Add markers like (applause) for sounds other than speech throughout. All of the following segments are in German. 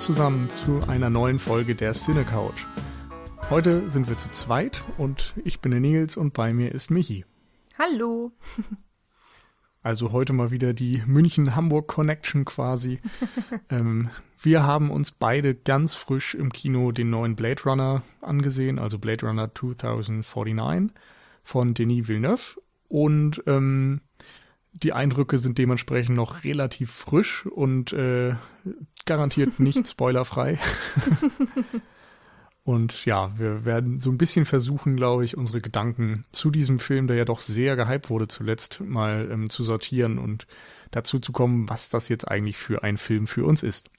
Zusammen zu einer neuen Folge der Cine Couch. Heute sind wir zu zweit und ich bin der Nils und bei mir ist Michi. Hallo. (laughs) Also heute mal wieder die München-Hamburg-Connection quasi. (laughs) ähm, wir haben uns beide ganz frisch im Kino den neuen Blade Runner angesehen, also Blade Runner 2049 von Denis Villeneuve. Und ähm, die Eindrücke sind dementsprechend noch relativ frisch und äh, garantiert nicht (laughs) spoilerfrei. und ja, wir werden so ein bisschen versuchen, glaube ich, unsere Gedanken zu diesem Film, der ja doch sehr gehypt wurde zuletzt, mal ähm, zu sortieren und dazu zu kommen, was das jetzt eigentlich für ein Film für uns ist.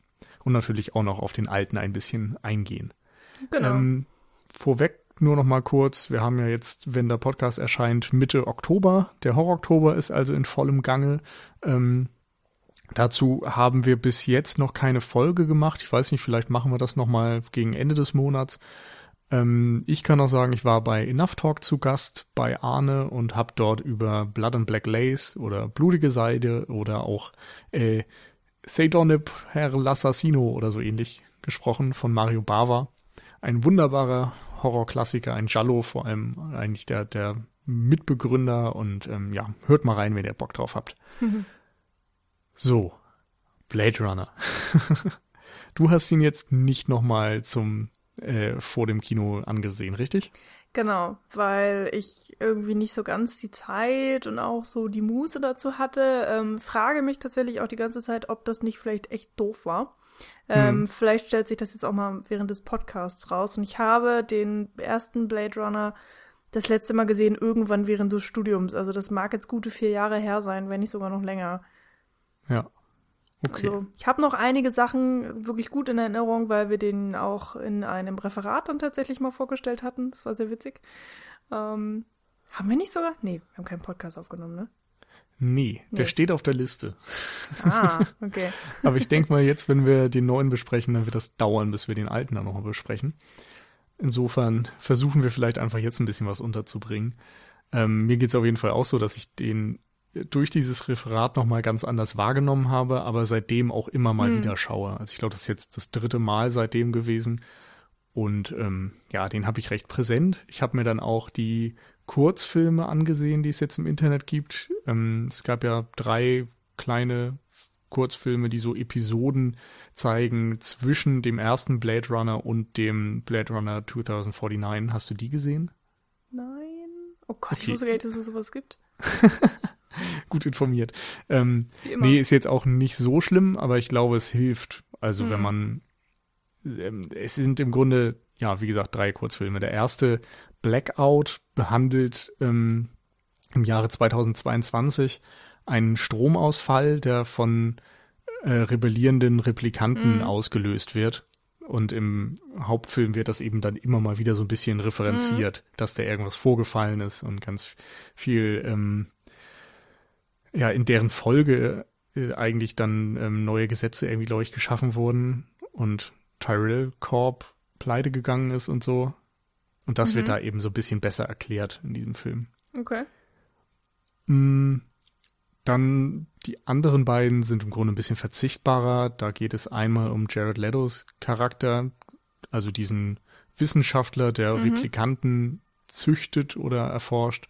Und natürlich auch noch auf den alten ein bisschen eingehen. Genau. Ähm, vorweg nur noch mal kurz, wir haben ja jetzt, wenn der Podcast erscheint, Mitte Oktober. Der Horror-Oktober ist also in vollem Gange. Ähm, dazu haben wir bis jetzt noch keine Folge gemacht. Ich weiß nicht, vielleicht machen wir das noch mal gegen Ende des Monats. Ähm, ich kann auch sagen, ich war bei Enough Talk zu Gast bei Arne und habe dort über Blood and Black Lace oder Blutige Seide oder auch äh, Seidonip Herr l'Assassino oder so ähnlich gesprochen von Mario Bava. Ein wunderbarer Horrorklassiker, ein Jallo vor allem eigentlich der, der Mitbegründer und ähm, ja, hört mal rein, wenn ihr Bock drauf habt. So, Blade Runner. (laughs) du hast ihn jetzt nicht nochmal zum äh, vor dem Kino angesehen, richtig? Genau, weil ich irgendwie nicht so ganz die Zeit und auch so die Muße dazu hatte. Ähm, frage mich tatsächlich auch die ganze Zeit, ob das nicht vielleicht echt doof war. Ähm, hm. Vielleicht stellt sich das jetzt auch mal während des Podcasts raus. Und ich habe den ersten Blade Runner das letzte Mal gesehen, irgendwann während des Studiums. Also das mag jetzt gute vier Jahre her sein, wenn nicht sogar noch länger. Ja. Okay. Also ich habe noch einige Sachen wirklich gut in Erinnerung, weil wir den auch in einem Referat dann tatsächlich mal vorgestellt hatten. Das war sehr witzig. Ähm, haben wir nicht sogar? Nee, wir haben keinen Podcast aufgenommen, ne? Nee, der Nee. steht auf der Liste. Ah, (laughs) okay. Aber ich denke mal, jetzt, wenn wir den neuen besprechen, dann wird das dauern, bis wir den alten dann nochmal besprechen. Insofern versuchen wir vielleicht einfach jetzt ein bisschen was unterzubringen. Ähm, mir geht's auf jeden Fall auch so, dass ich den durch dieses Referat nochmal ganz anders wahrgenommen habe, aber seitdem auch immer mal Hm. wieder schaue. Also ich glaube, das ist jetzt das dritte Mal seitdem gewesen. Und ähm, ja, den habe ich recht präsent. Ich habe mir dann auch die Kurzfilme angesehen, die es jetzt im Internet gibt. Ähm, es gab ja drei kleine Kurzfilme, die so Episoden zeigen zwischen dem ersten Blade Runner und dem Blade Runner 2049. Hast du die gesehen? Nein. Oh Gott, ich Okay. wusste gar nicht, dass es sowas gibt. (laughs) Gut informiert. Ähm, Wie immer. nee, ist jetzt auch nicht so schlimm, aber ich glaube, es hilft. Also wenn Mhm. man, ähm, es sind im Grunde, ja, wie gesagt, drei Kurzfilme. Der erste, Blackout, behandelt ähm, im Jahre 2022 einen Stromausfall, der von äh, rebellierenden Replikanten Mhm. ausgelöst wird. Und im Hauptfilm wird das eben dann immer mal wieder so ein bisschen referenziert, dass da irgendwas vorgefallen ist und ganz viel ähm, ja, in deren Folge äh, eigentlich dann ähm, neue Gesetze irgendwie, glaube ich, geschaffen wurden und Tyrell Corp pleite gegangen ist und so. Und das wird Mhm. da eben so ein bisschen besser erklärt in diesem Film. Okay. Mm, Dann die anderen beiden sind im Grunde ein bisschen verzichtbarer. Da geht es einmal um Jared Letos Charakter, also diesen Wissenschaftler, der Mhm. Replikanten züchtet oder erforscht.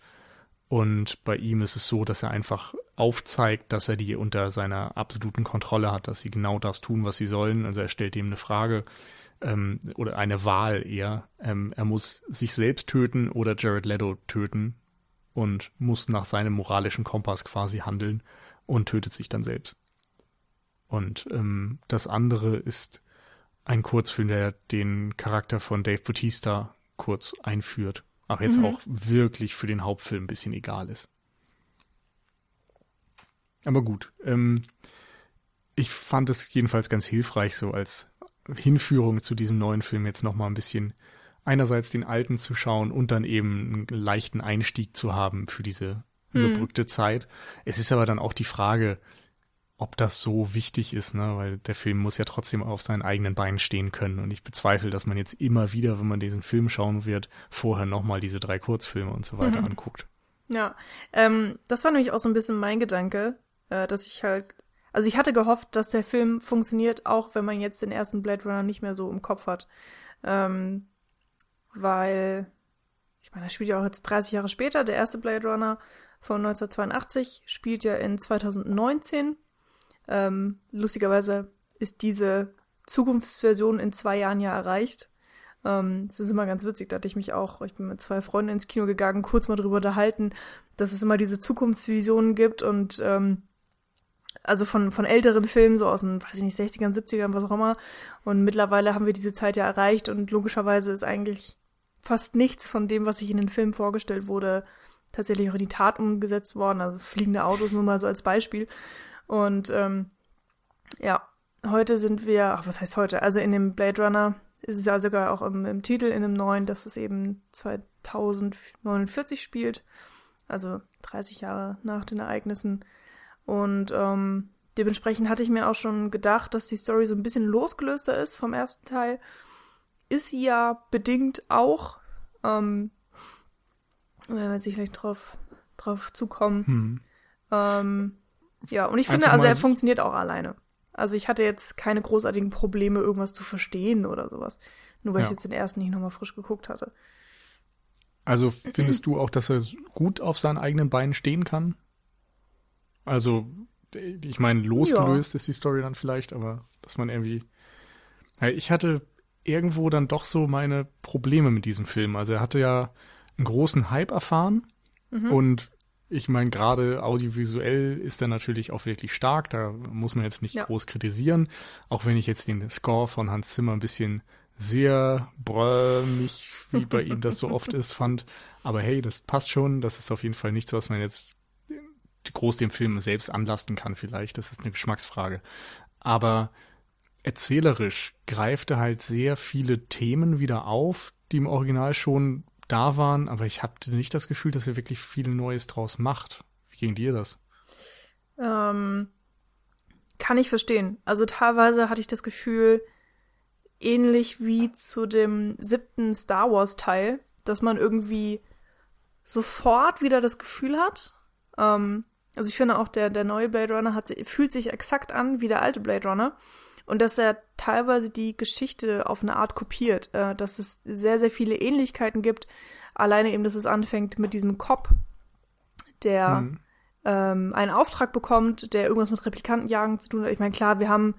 Und bei ihm ist es so, dass er einfach aufzeigt, dass er die unter seiner absoluten Kontrolle hat, dass sie genau das tun, was sie sollen. Also er stellt ihm eine Frage ähm, oder eine Wahl eher. Ähm, er muss sich selbst töten oder Jared Leto töten und muss nach seinem moralischen Kompass quasi handeln und tötet sich dann selbst. Und ähm, das andere ist ein Kurzfilm, der den Charakter von Dave Bautista kurz einführt, aber jetzt Mhm. auch wirklich für den Hauptfilm ein bisschen egal ist. Aber gut, ähm, ich fand es jedenfalls ganz hilfreich, so als Hinführung zu diesem neuen Film jetzt nochmal ein bisschen einerseits den alten zu schauen und dann eben einen leichten Einstieg zu haben für diese Hm. überbrückte Zeit. Es ist aber dann auch die Frage, ob das so wichtig ist, ne? weil der Film muss ja trotzdem auf seinen eigenen Beinen stehen können. Und ich bezweifle, dass man jetzt immer wieder, wenn man diesen Film schauen wird, vorher nochmal diese drei Kurzfilme und so weiter Mhm. anguckt. Ja, ähm, das war nämlich auch so ein bisschen mein Gedanke, äh, dass ich halt, Also ich hatte gehofft, dass der Film funktioniert, auch wenn man jetzt den ersten Blade Runner nicht mehr so im Kopf hat. Ähm, weil, ich meine, er spielt ja auch jetzt 30 Jahre später. Der erste Blade Runner von 1982 spielt ja in 2019. Ähm, lustigerweise ist diese Zukunftsversion in zwei Jahren ja erreicht. Ähm, es ist immer ganz witzig, da hatte ich mich auch, ich bin mit zwei Freunden ins Kino gegangen, kurz mal drüber unterhalten, dass es immer diese Zukunftsvisionen gibt und ähm, also von, von älteren Filmen, so aus den, weiß ich nicht, 60ern, 70ern, was auch immer. Und mittlerweile haben wir diese Zeit ja erreicht und logischerweise ist eigentlich fast nichts von dem, was sich in den Filmen vorgestellt wurde, tatsächlich auch in die Tat umgesetzt worden. Also fliegende Autos nur mal so als Beispiel. Und ähm, ja, heute sind wir, ach, was heißt heute? Also in dem Blade Runner ist es ja sogar auch im, im Titel, in dem neuen, dass es eben 2049 spielt. Also 30 Jahre nach den Ereignissen. Und ähm, dementsprechend hatte ich mir auch schon gedacht, dass die Story so ein bisschen losgelöster ist vom ersten Teil. Ist sie ja bedingt auch. Ähm, wenn wir jetzt gleich drauf, drauf zukommen. Hm. Ähm, ja, und ich finde, also er funktioniert auch alleine. Also ich hatte jetzt keine großartigen Probleme, irgendwas zu verstehen oder sowas. Nur weil ja. ich jetzt den ersten nicht nochmal frisch geguckt hatte. Also findest du auch, dass er gut auf seinen eigenen Beinen stehen kann? Also, ich meine, losgelöst ja. ist die Story dann vielleicht, aber dass man irgendwie. Ja, ich hatte irgendwo dann doch so meine Probleme mit diesem Film. Also er hatte ja einen großen Hype erfahren mhm. und ich meine, gerade audiovisuell ist er natürlich auch wirklich stark, da muss man jetzt nicht ja. groß kritisieren, auch wenn ich jetzt den Score von Hans Zimmer ein bisschen sehr bräumig, wie bei ihm das so oft ist, fand. Aber hey, das passt schon, das ist auf jeden Fall nichts, was man jetzt groß dem Film selbst anlasten kann vielleicht, das ist eine Geschmacksfrage. Aber erzählerisch greift er halt sehr viele Themen wieder auf, die im Original schon da waren, aber ich hatte nicht das Gefühl, dass er wirklich viel Neues draus macht. Wie ging dir das? Ähm, kann ich verstehen. Also teilweise hatte ich das Gefühl, ähnlich wie zu dem siebten Star Wars Teil, dass man irgendwie sofort wieder das Gefühl hat. Ähm, also ich finde auch der, der neue Blade Runner hat, fühlt sich exakt an wie der alte Blade Runner und dass er teilweise die Geschichte auf eine Art kopiert, äh, dass es sehr, sehr viele Ähnlichkeiten gibt. Alleine eben, dass es anfängt mit diesem Cop, der mhm. ähm, einen Auftrag bekommt, der irgendwas mit Replikantenjagen zu tun hat. Ich meine, klar, wir haben,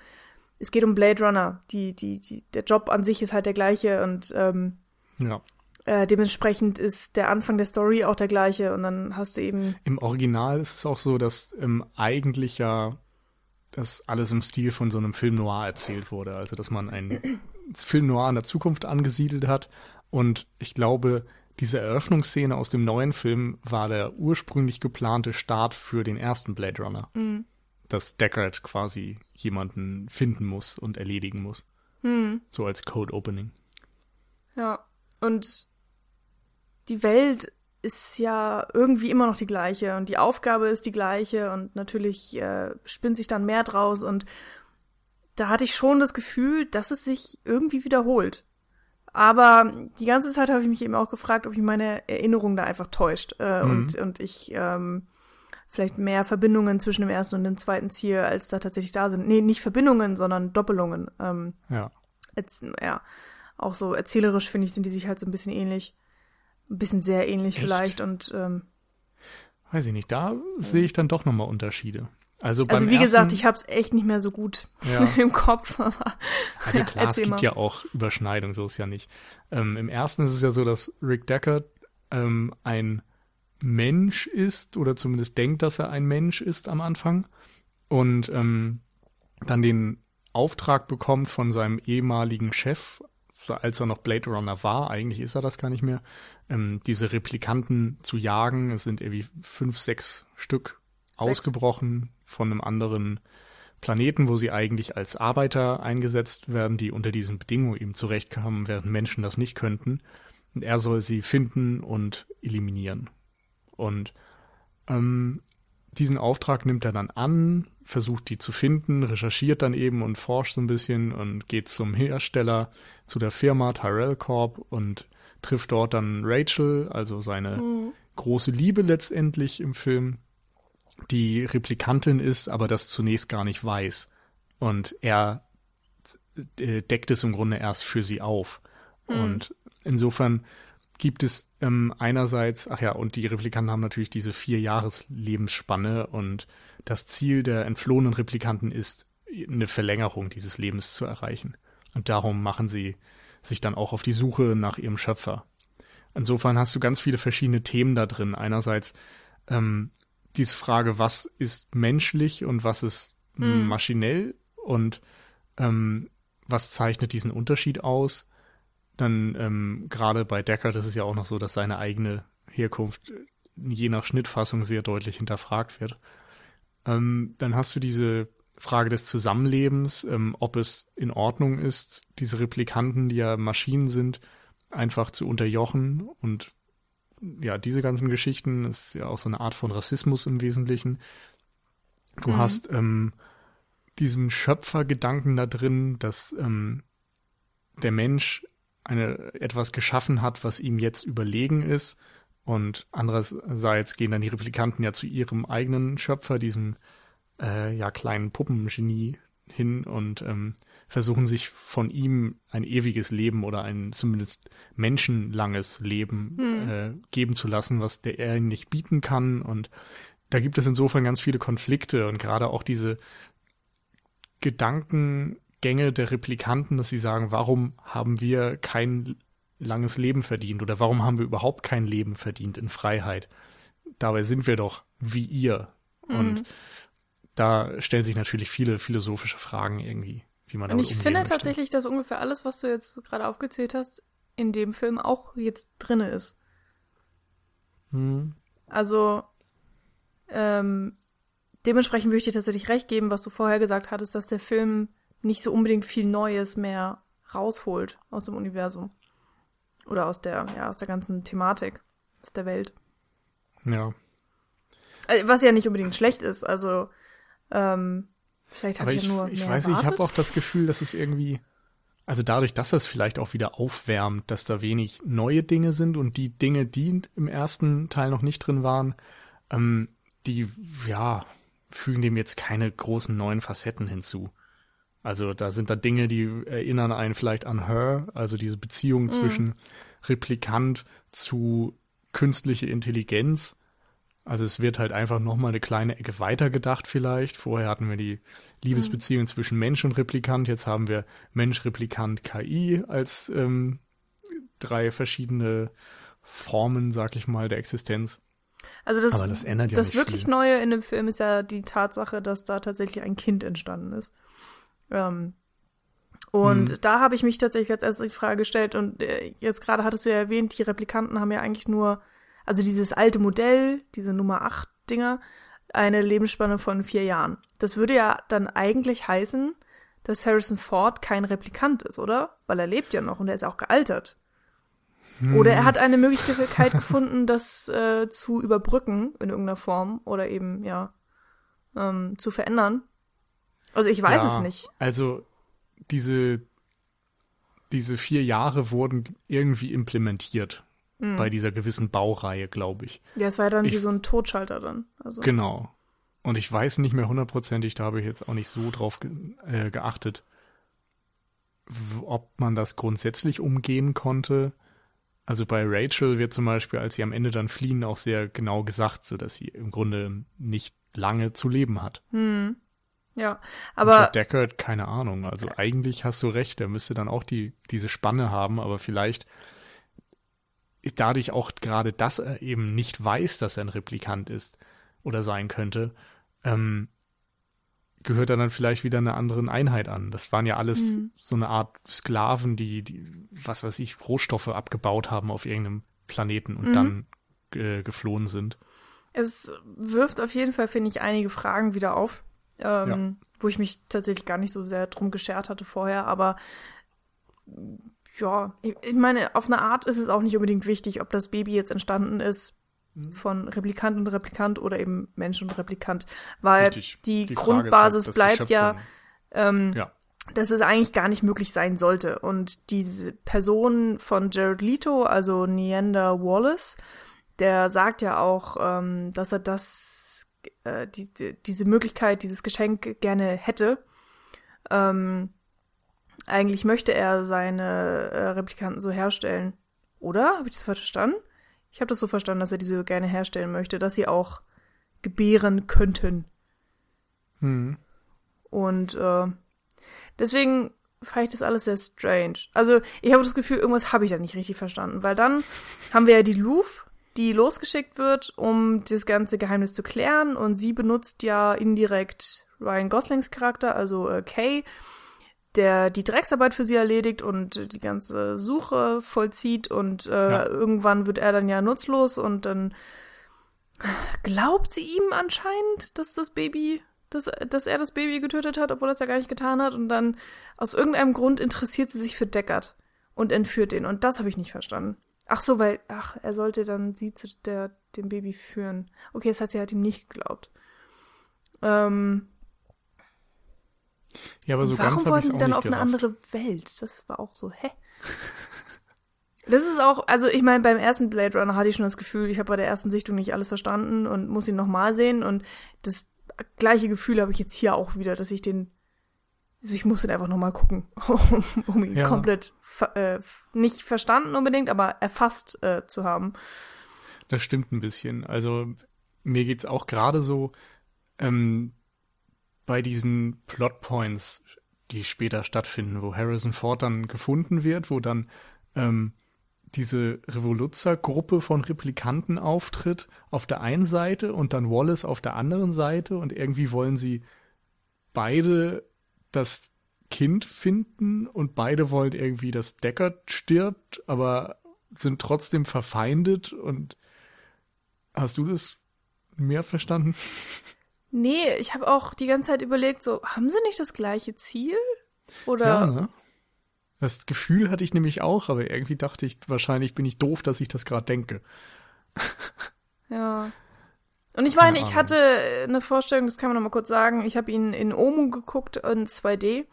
es geht um Blade Runner. Die, die, die, der Job an sich ist halt der gleiche und ähm, ja. Äh, dementsprechend ist der Anfang der Story auch der gleiche und dann hast du eben. Im Original ist es auch so, dass ähm, eigentlich ja dass alles im Stil von so einem Film noir erzählt wurde. Also, dass man einen (clears throat) Film noir in der Zukunft angesiedelt hat. Und ich glaube, diese Eröffnungsszene aus dem neuen Film war der ursprünglich geplante Start für den ersten Blade Runner. Mhm. Dass Deckard quasi jemanden finden muss und erledigen muss. Mhm. So als Code Opening. Ja, und die Welt ist ja irgendwie immer noch die gleiche und die Aufgabe ist die gleiche und natürlich äh, spinnt sich dann mehr draus und da hatte ich schon das Gefühl, dass es sich irgendwie wiederholt. Aber die ganze Zeit habe ich mich eben auch gefragt, ob ich meine Erinnerung da einfach täuscht äh, mhm. und, und ich ähm, vielleicht mehr Verbindungen zwischen dem ersten und dem zweiten ziehe, als da tatsächlich da sind. Nee, nicht Verbindungen, sondern Doppelungen. Ähm, ja. Jetzt, ja. Auch so erzählerisch, finde ich, sind die sich halt so ein bisschen ähnlich ein bisschen sehr ähnlich Echt? vielleicht und ähm, weiß ich nicht, da sehe ich dann doch nochmal Unterschiede. Also, also wie ersten, gesagt, ich habe es echt nicht mehr so gut ja. (laughs) im Kopf. (laughs) also klar, es gibt mal. ja auch Überschneidungen, so ist ja nicht. Ähm, Im ersten ist es ja so, dass Rick Deckard ähm, ein Mensch ist oder zumindest denkt, dass er ein Mensch ist am Anfang und ähm, dann den Auftrag bekommt von seinem ehemaligen Chef, als er noch Blade Runner war, eigentlich ist er das gar nicht mehr, ähm, diese Replikanten zu jagen. Es sind irgendwie fünf, sechs Stück sechs. ausgebrochen von einem anderen Planeten, wo sie eigentlich als Arbeiter eingesetzt werden, die unter diesen Bedingungen eben zurechtkamen, während Menschen das nicht könnten. Und er soll sie finden und eliminieren. Und ähm, diesen Auftrag nimmt er dann an, versucht die zu finden, recherchiert dann eben und forscht so ein bisschen und geht zum Hersteller, zu der Firma Tyrell Corp und trifft dort dann Rachel, also seine mhm. große Liebe letztendlich im Film, die Replikantin ist, aber das zunächst gar nicht weiß. Und er äh, deckt es im Grunde erst für sie auf. Mhm. Und insofern gibt es ähm, einerseits, ach ja, und die Replikanten haben natürlich diese vier Jahres Lebensspanne und das Ziel der entflohenen Replikanten ist, eine Verlängerung dieses Lebens zu erreichen. Und darum machen sie sich dann auch auf die Suche nach ihrem Schöpfer. Insofern hast du ganz viele verschiedene Themen da drin. Einerseits ähm, diese Frage, was ist menschlich und was ist hm. maschinell und ähm, was zeichnet diesen Unterschied aus? Dann ähm, gerade bei Deckard ist es ja auch noch so, dass seine eigene Herkunft je nach Schnittfassung sehr deutlich hinterfragt wird. Ähm, dann hast du diese Frage des Zusammenlebens, ähm, ob es in Ordnung ist, diese Replikanten, die ja Maschinen sind, einfach zu unterjochen und ja, diese ganzen Geschichten ist ja auch so eine Art von Rassismus im Wesentlichen. Du mhm. hast ähm, diesen Schöpfergedanken da drin, dass ähm, der Mensch eine etwas geschaffen hat, was ihm jetzt überlegen ist. Und andererseits gehen dann die Replikanten ja zu ihrem eigenen Schöpfer, diesem äh, ja kleinen Puppengenie hin und ähm, versuchen sich von ihm ein ewiges Leben oder ein zumindest menschenlanges Leben hm. äh, geben zu lassen, was der er nicht bieten kann. Und da gibt es insofern ganz viele Konflikte und gerade auch diese Gedankengänge der Replikanten, dass sie sagen, warum haben wir kein langes Leben verdient oder warum haben wir überhaupt kein Leben verdient in Freiheit? Dabei sind wir doch wie ihr. Mhm. Und da stellen sich natürlich viele philosophische Fragen irgendwie wie man damit Und ich finde möchte. tatsächlich, dass ungefähr alles, was du jetzt gerade aufgezählt hast, in dem Film auch jetzt drinne ist. Hm. Also, ähm, dementsprechend würde ich dir tatsächlich recht geben, was du vorher gesagt hattest, dass der Film nicht so unbedingt viel Neues mehr rausholt aus dem Universum. Oder aus der, ja, aus der ganzen Thematik, aus der Welt. Ja. Äh, was ja nicht unbedingt schlecht ist. Also, ähm, Vielleicht habe ich, ja nur. Ich weiß, ich habe auch das Gefühl, dass es irgendwie, also dadurch, dass das vielleicht auch wieder aufwärmt, dass da wenig neue Dinge sind und die Dinge, die im ersten Teil noch nicht drin waren, ähm, die, ja, fügen dem jetzt keine großen neuen Facetten hinzu. Also da sind da Dinge, die erinnern einen vielleicht an Her, also diese Beziehung mm. zwischen Replikant zu künstliche Intelligenz also es wird halt einfach nochmal eine kleine Ecke weiter gedacht vielleicht. Vorher hatten wir die Liebesbeziehung mhm. zwischen Mensch und Replikant. Jetzt haben wir Mensch, Replikant, KI als ähm, drei verschiedene Formen, sag ich mal, der Existenz. Also das, Aber das ändert ja Das wirklich viel. Neue in dem Film ist ja die Tatsache, dass da tatsächlich ein Kind entstanden ist. Ähm, und hm. da habe ich mich tatsächlich als erste die Frage gestellt und äh, jetzt gerade hattest du ja erwähnt, die Replikanten haben ja eigentlich nur also dieses alte Modell, diese Nummer 8 Dinger, eine Lebensspanne von vier Jahren. Das würde ja dann eigentlich heißen, dass Harrison Ford kein Replikant ist, oder? Weil er lebt ja noch und er ist auch gealtert. Hm. Oder er hat eine Möglichkeit gefunden, (laughs) das äh, zu überbrücken in irgendeiner Form oder eben, ja, ähm, zu verändern. Also ich weiß ja, es nicht. Also diese, diese vier Jahre wurden irgendwie implementiert mhm. bei dieser gewissen Baureihe, glaube ich. Ja, es war ja dann ich, wie so ein Totschalter dann. Also. Genau. Und ich weiß nicht mehr hundertprozentig, da habe ich jetzt auch nicht so drauf ge äh, geachtet, ob man das grundsätzlich umgehen konnte. Also bei Rachel wird zum Beispiel, als sie am Ende dann fliehen, auch sehr genau gesagt, so dass sie im Grunde nicht lange zu leben hat. Hm. Ja, aber. Und Deckard, keine Ahnung. Also eigentlich hast du recht, er müsste dann auch die, diese Spanne haben, aber vielleicht dadurch auch gerade, dass er eben nicht weiß, dass er ein Replikant ist oder sein könnte, ähm, gehört er dann vielleicht wieder einer anderen Einheit an. Das waren ja alles mhm. so eine Art Sklaven, die, die, was weiß ich, Rohstoffe abgebaut haben auf irgendeinem Planeten und mhm. dann äh, geflohen sind. Es wirft auf jeden Fall, finde ich, einige Fragen wieder auf, ähm, ja. wo ich mich tatsächlich gar nicht so sehr drum geschert hatte vorher, aber ja, ich meine, auf eine Art ist es auch nicht unbedingt wichtig, ob das Baby jetzt entstanden ist mhm. von Replikant und Replikant oder eben Mensch und Replikant, weil Richtig. die, die Grundbasis halt bleibt ja, ähm, ja, dass es eigentlich gar nicht möglich sein sollte. Und diese Person von Jared Leto, also Neander Wallace, der sagt ja auch, ähm, dass er das äh, die, die, diese Möglichkeit, dieses Geschenk gerne hätte. Ähm, eigentlich möchte er seine äh, Replikanten so herstellen. Oder? Habe ich das falsch verstanden? Ich habe das so verstanden, dass er diese gerne herstellen möchte, dass sie auch gebären könnten. Hm. Und äh, deswegen fand ich das alles sehr strange. Also ich habe das Gefühl, irgendwas habe ich da nicht richtig verstanden, weil dann haben wir ja die Louvre, die losgeschickt wird, um das ganze Geheimnis zu klären und sie benutzt ja indirekt Ryan Goslings Charakter, also äh, Kay, der die Drecksarbeit für sie erledigt und die ganze Suche vollzieht und äh, ja. irgendwann wird er dann ja nutzlos und dann glaubt sie ihm anscheinend, dass das Baby, dass, dass er das Baby getötet hat, obwohl er es ja gar nicht getan hat und dann aus irgendeinem Grund interessiert sie sich für Deckard und entführt ihn und das habe ich nicht verstanden. Ach so, weil, ach, er sollte dann sie zu der, dem Baby führen. Okay, das heißt, sie hat ihm nicht geglaubt. Ähm, ja, aber so warum ganz wollten sie dann auf gerafft. eine andere Welt? Das war auch so, hä? Das ist auch, also ich meine, beim ersten Blade Runner hatte ich schon das Gefühl, ich habe bei der ersten Sichtung nicht alles verstanden und muss ihn nochmal sehen. Und das gleiche Gefühl habe ich jetzt hier auch wieder, dass ich den, also ich muss den einfach nochmal gucken, (laughs) um, ihn Ja. komplett äh, nicht verstanden unbedingt, aber erfasst äh, zu haben. Das stimmt ein bisschen. Also mir geht's auch gerade so ähm, bei diesen Plotpoints, die später stattfinden, wo Harrison Ford dann gefunden wird, wo dann ähm, diese Revoluzzer-Gruppe von Replikanten auftritt auf der einen Seite und dann Wallace auf der anderen Seite und irgendwie wollen sie beide das Kind finden und beide wollen irgendwie, dass Deckard stirbt, aber sind trotzdem verfeindet und hast du das mehr verstanden? Nee, ich habe auch die ganze Zeit überlegt, so, haben sie nicht das gleiche Ziel? Oder Ja, ne? Das Gefühl hatte ich nämlich auch, aber irgendwie dachte ich, wahrscheinlich bin ich doof, dass ich das gerade denke. Ja. Und ich meine, ich hatte eine Vorstellung, das kann man noch mal kurz sagen. Ich habe ihn in Omu geguckt in 2D,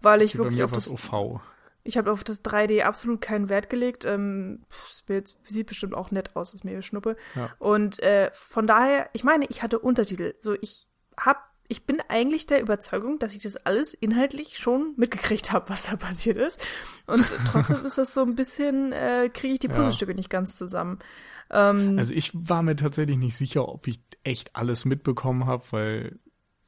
weil ich bei wirklich auf das, OV. ich habe auf das 3D absolut keinen Wert gelegt. Ähm, wird- sieht bestimmt auch nett aus, ist mir Schnuppe. Ja. Und äh, von daher, ich meine, ich hatte Untertitel. So, ich hab, ich bin eigentlich der Überzeugung, dass ich das alles inhaltlich schon mitgekriegt habe, was da passiert ist. Und (laughs) trotzdem ist das so ein bisschen, äh, kriege ich die Ja. Puzzlestücke nicht ganz zusammen. Ähm, Also ich war mir tatsächlich nicht sicher, ob ich echt alles mitbekommen habe, weil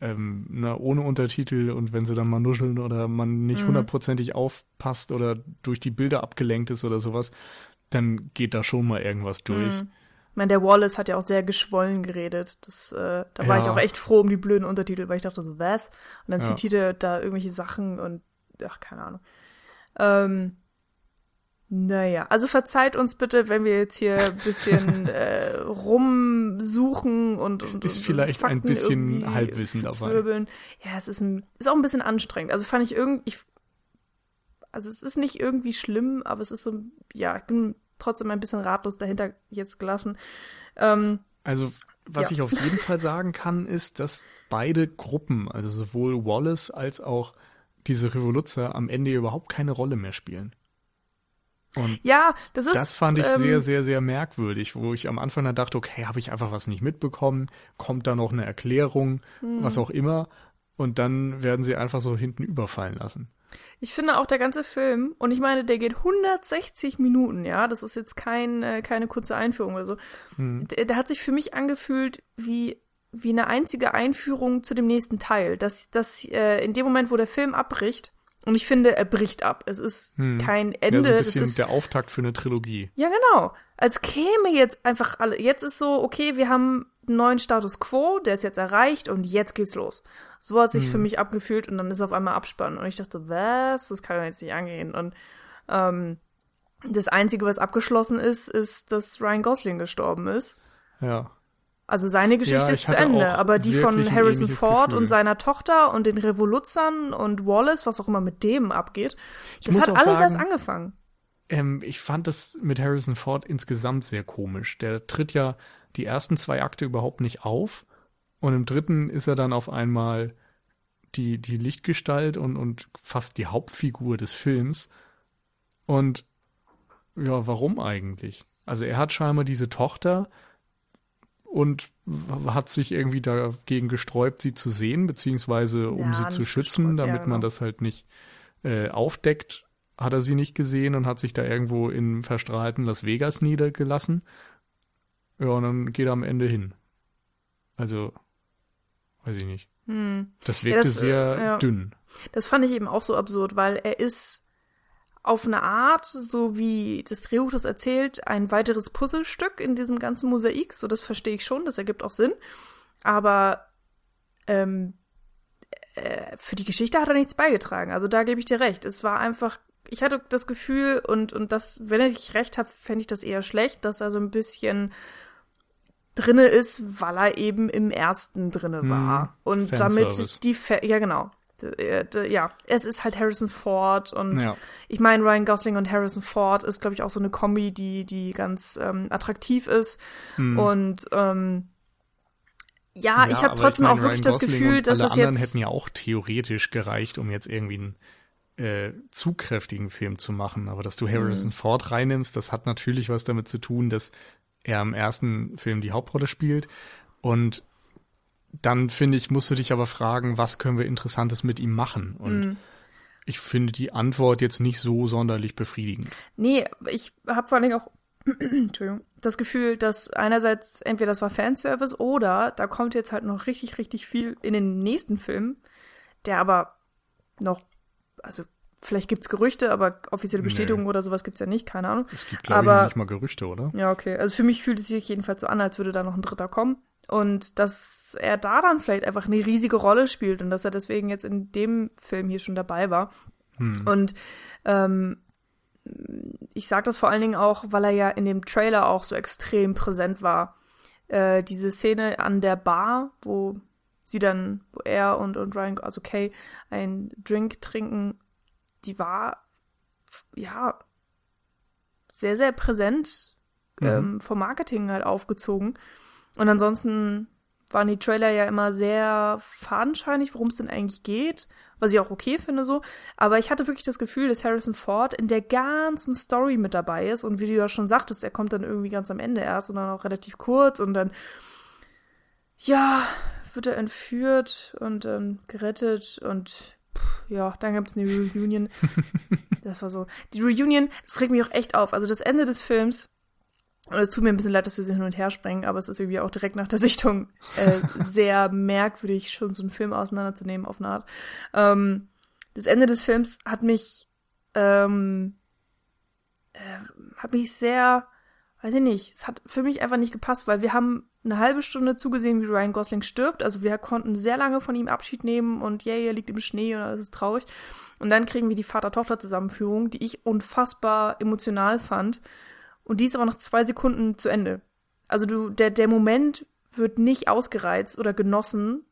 ähm, na, ohne Untertitel und wenn sie dann mal nuscheln oder man nicht Mhm. hundertprozentig aufpasst oder durch die Bilder abgelenkt ist oder sowas, dann geht da schon mal irgendwas durch. Mhm. Ich meine, der Wallace hat ja auch sehr geschwollen geredet. Das, äh, da war Ja. ich auch echt froh um die blöden Untertitel, weil ich dachte so, was? Und dann Ja. zitiert er da irgendwelche Sachen und ach, keine Ahnung. Ähm, naja, also verzeiht uns bitte, wenn wir jetzt hier ein bisschen (laughs) äh, rumsuchen und, Es und ist und, vielleicht und ein bisschen Halbwissen dabei. Ja, es ist, ein, ist auch ein bisschen anstrengend. Also fand ich irgendwie, ich, also es ist nicht irgendwie schlimm, aber es ist so, ja, ich bin trotzdem ein bisschen ratlos dahinter jetzt gelassen. Ähm, Also, was Ja. ich auf jeden Fall sagen kann, ist, dass beide Gruppen, also sowohl Wallace als auch diese Revoluzzer, am Ende überhaupt keine Rolle mehr spielen. Und ja, das ist. das fand ich ähm, sehr, sehr, sehr merkwürdig, wo ich am Anfang dann dachte, okay, habe ich einfach was nicht mitbekommen? Kommt da noch eine Erklärung, hm. was auch immer? Und dann werden sie einfach so hinten überfallen lassen. Ich finde auch der ganze Film, und ich meine, der geht 160 Minuten, ja, das ist jetzt kein, äh, keine kurze Einführung oder so. Hm. Der, der hat sich für mich angefühlt wie, wie eine einzige Einführung zu dem nächsten Teil. Dass, dass äh, in dem Moment, wo der Film abbricht, und ich finde, er bricht ab. Es ist Hm. kein Ja, Ende. so ein das bisschen ist der Auftakt für eine Trilogie. Ja, genau. Als käme jetzt einfach alle. Jetzt ist so, okay, wir haben einen neuen Status quo, der ist jetzt erreicht und jetzt geht's los. So hat sich Hm. für mich abgefühlt und dann ist auf einmal Abspann. Und ich dachte, was? Das kann doch jetzt nicht angehen. Und ähm, das Einzige, was abgeschlossen ist, ist, dass Ryan Gosling gestorben ist. Ja. Also seine Geschichte Ja, ist zu Ende, aber die von Harrison Ford Gefühl. und seiner Tochter und den Revoluzern und Wallace, was auch immer mit dem abgeht, Ich das hat alles erst sagen, angefangen. Ähm, ich fand das mit Harrison Ford insgesamt sehr komisch. Der tritt ja die ersten zwei Akte überhaupt nicht auf und im dritten ist er dann auf einmal die, die Lichtgestalt und, und fast die Hauptfigur des Films. Und ja, warum eigentlich? Also er hat scheinbar diese Tochter und hat sich irgendwie dagegen gesträubt, sie zu sehen, beziehungsweise um Ja, sie zu schützen, gesträubt, ja, damit man genau. das halt nicht äh, aufdeckt, hat er sie nicht gesehen und hat sich da irgendwo in verstrahlten Las Vegas niedergelassen. Ja, und dann geht er am Ende hin. Also, weiß ich nicht. Hm. Das wirkte das, äh, sehr ja. dünn. Das fand ich eben auch so absurd, weil er ist auf eine Art, so wie das Drehbuch das erzählt, ein weiteres Puzzlestück in diesem ganzen Mosaik. So, das verstehe ich schon, das ergibt auch Sinn. Aber ähm, äh, für die Geschichte hat er nichts beigetragen. Also da gebe ich dir recht. Es war einfach, ich hatte das Gefühl, und, und das, wenn ich recht habe, fände ich das eher schlecht, dass er so ein bisschen drinne ist, weil er eben im ersten drinne Hm, war. Und Fanservice. damit die, Fa ja genau. Äh, d- Ja, es ist halt Harrison Ford und Ja. ich meine, Ryan Gosling und Harrison Ford ist, glaube ich, auch so eine Kombi, die, die ganz ähm, attraktiv ist. Hm. Und ähm, ja, ich habe trotzdem meine, auch wirklich Ryan das Gosling Gefühl, dass alle das anderen jetzt. hätten ja auch theoretisch gereicht, um jetzt irgendwie einen äh, zugkräftigen Film zu machen. Aber dass du Mhm. Harrison Ford reinnimmst, das hat natürlich was damit zu tun, dass er im ersten Film die Hauptrolle spielt. Und dann finde ich, musst du dich aber fragen, was können wir Interessantes mit ihm machen? Und Mhm. ich finde die Antwort jetzt nicht so sonderlich befriedigend. Nee, ich habe vor allen Dingen auch (clears throat) Entschuldigung, das Gefühl, dass einerseits entweder das war Fanservice oder da kommt jetzt halt noch richtig, richtig viel in den nächsten Film, der aber noch, also vielleicht gibt's Gerüchte, aber offizielle Nee. Bestätigung oder sowas gibt's ja nicht, keine Ahnung. Es gibt, glaube ich, nicht mal Gerüchte, oder? Ja, okay. Also für mich fühlt es sich jedenfalls so an, als würde da noch ein dritter kommen. Und dass er da dann vielleicht einfach eine riesige Rolle spielt und dass er deswegen jetzt in dem Film hier schon dabei war. Hm. Und ähm, ich sage das vor allen Dingen auch, weil er ja in dem Trailer auch so extrem präsent war. Äh, diese Szene an der Bar, wo sie dann, wo er und, und Ryan, also Kay, einen Drink trinken, die war ja sehr, sehr präsent Mhm. ähm, vom Marketing halt aufgezogen. Und ansonsten waren die Trailer ja immer sehr fadenscheinig, worum es denn eigentlich geht, was ich auch okay finde so. Aber ich hatte wirklich das Gefühl, dass Harrison Ford in der ganzen Story mit dabei ist und wie du ja schon sagtest, er kommt dann irgendwie ganz am Ende erst und dann auch relativ kurz und dann ja, wird er entführt und ähm, gerettet und ja, dann gab's eine Reunion. (laughs) das war so. Die Reunion, das regt mich auch echt auf. Also das Ende des Films, und es tut mir ein bisschen leid, dass wir sie hin und her sprengen, aber es ist irgendwie auch direkt nach der (laughs) Sichtung äh, sehr merkwürdig, schon so einen Film auseinanderzunehmen auf eine Art. Ähm, das Ende des Films hat mich, ähm, äh, hat mich sehr, weiß ich nicht, es hat für mich einfach nicht gepasst, weil wir haben eine halbe Stunde zugesehen, wie Ryan Gosling stirbt. Also wir konnten sehr lange von ihm Abschied nehmen und yay, er liegt im Schnee und alles ist traurig. Und dann kriegen wir die Vater-Tochter-Zusammenführung, die ich unfassbar emotional fand. Und die ist aber nach zwei Sekunden zu Ende. Also du, der, der Moment wird nicht ausgereizt oder genossen,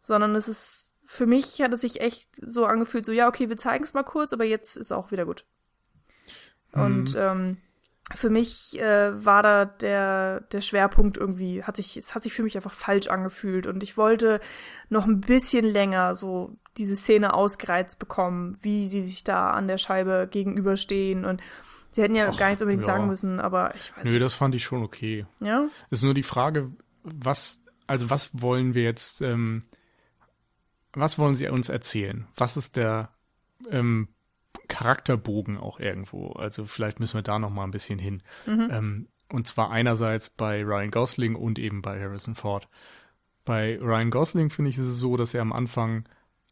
sondern es ist, für mich hat es sich echt so angefühlt, so, ja, okay, wir zeigen es mal kurz, aber jetzt ist auch wieder gut. Und Mhm. ähm, für mich äh, war da der, der Schwerpunkt irgendwie, hat sich, es hat sich für mich einfach falsch angefühlt und ich wollte noch ein bisschen länger so diese Szene ausgereizt bekommen, wie sie sich da an der Scheibe gegenüberstehen und sie hätten ja Ach, gar nichts unbedingt ja. sagen müssen, aber ich weiß Nö, nicht. das fand ich schon okay. Ja? Ist nur die Frage, was, also was wollen wir jetzt, ähm, was wollen Sie uns erzählen? Was ist der ähm, Charakterbogen auch irgendwo? Also vielleicht müssen wir da noch mal ein bisschen hin. Mhm. Ähm, und zwar einerseits bei Ryan Gosling und eben bei Harrison Ford. Bei Ryan Gosling finde ich ist es so, dass er am Anfang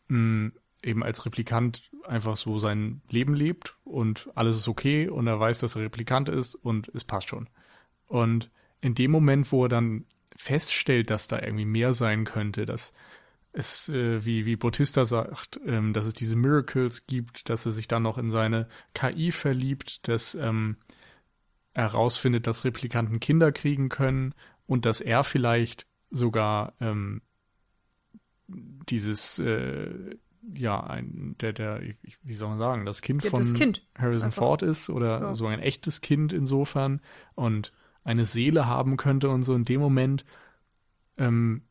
mh, eben als Replikant einfach so sein Leben lebt und alles ist okay und er weiß, dass er Replikant ist und es passt schon. Und in dem Moment, wo er dann feststellt, dass da irgendwie mehr sein könnte, dass es, äh, wie, wie Bautista sagt, ähm, dass es diese Miracles gibt, dass er sich dann noch in seine KI verliebt, dass ähm, er herausfindet, dass Replikanten Kinder kriegen können und dass er vielleicht sogar ähm, dieses, äh, ja, ein, der, der, ich- wie soll man sagen, das Kind Ja, von das Kind. Harrison Einfach. Ford ist oder Ja. so ein echtes Kind insofern und eine Seele haben könnte und so in dem Moment ähm,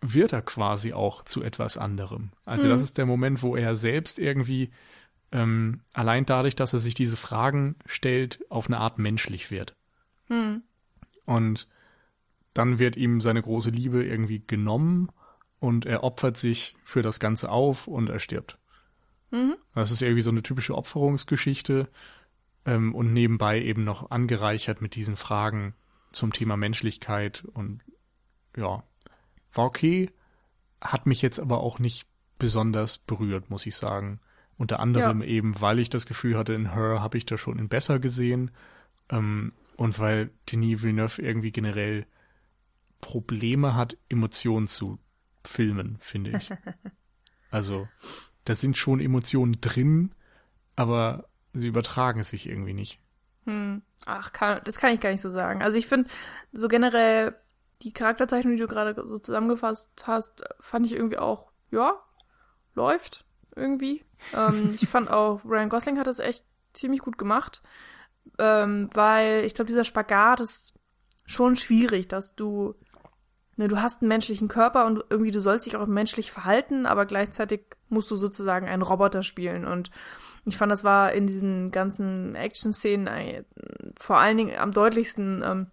wird er quasi auch zu etwas anderem. Also Mhm. das ist der Moment, wo er selbst irgendwie ähm, allein dadurch, dass er sich diese Fragen stellt, auf eine Art menschlich wird. Hm. Und dann wird ihm seine große Liebe irgendwie genommen und er opfert sich für das Ganze auf und er stirbt. Mhm. Das ist irgendwie so eine typische Opferungsgeschichte ähm, und nebenbei eben noch angereichert mit diesen Fragen zum Thema Menschlichkeit und ja, war okay, hat mich jetzt aber auch nicht besonders berührt, muss ich sagen. Unter anderem ja. eben, weil ich das Gefühl hatte, in Her habe ich da schon in besser gesehen ähm, und weil Denis Villeneuve irgendwie generell Probleme hat, Emotionen zu filmen, finde ich. (laughs) also, da sind schon Emotionen drin, aber sie übertragen sich irgendwie nicht. Hm. Ach, kann, das kann ich gar nicht so sagen. Also ich finde so generell die Charakterzeichnung, die du gerade so zusammengefasst hast, fand ich irgendwie auch, ja, läuft irgendwie. Ähm, (laughs) ich fand auch, Ryan Gosling hat das echt ziemlich gut gemacht, ähm, weil ich glaube, dieser Spagat ist schon schwierig, dass du, ne, du hast einen menschlichen Körper und irgendwie du sollst dich auch menschlich verhalten, aber gleichzeitig musst du sozusagen einen Roboter spielen und ich fand, das war in diesen ganzen Action-Szenen äh, vor allen Dingen am deutlichsten, ähm,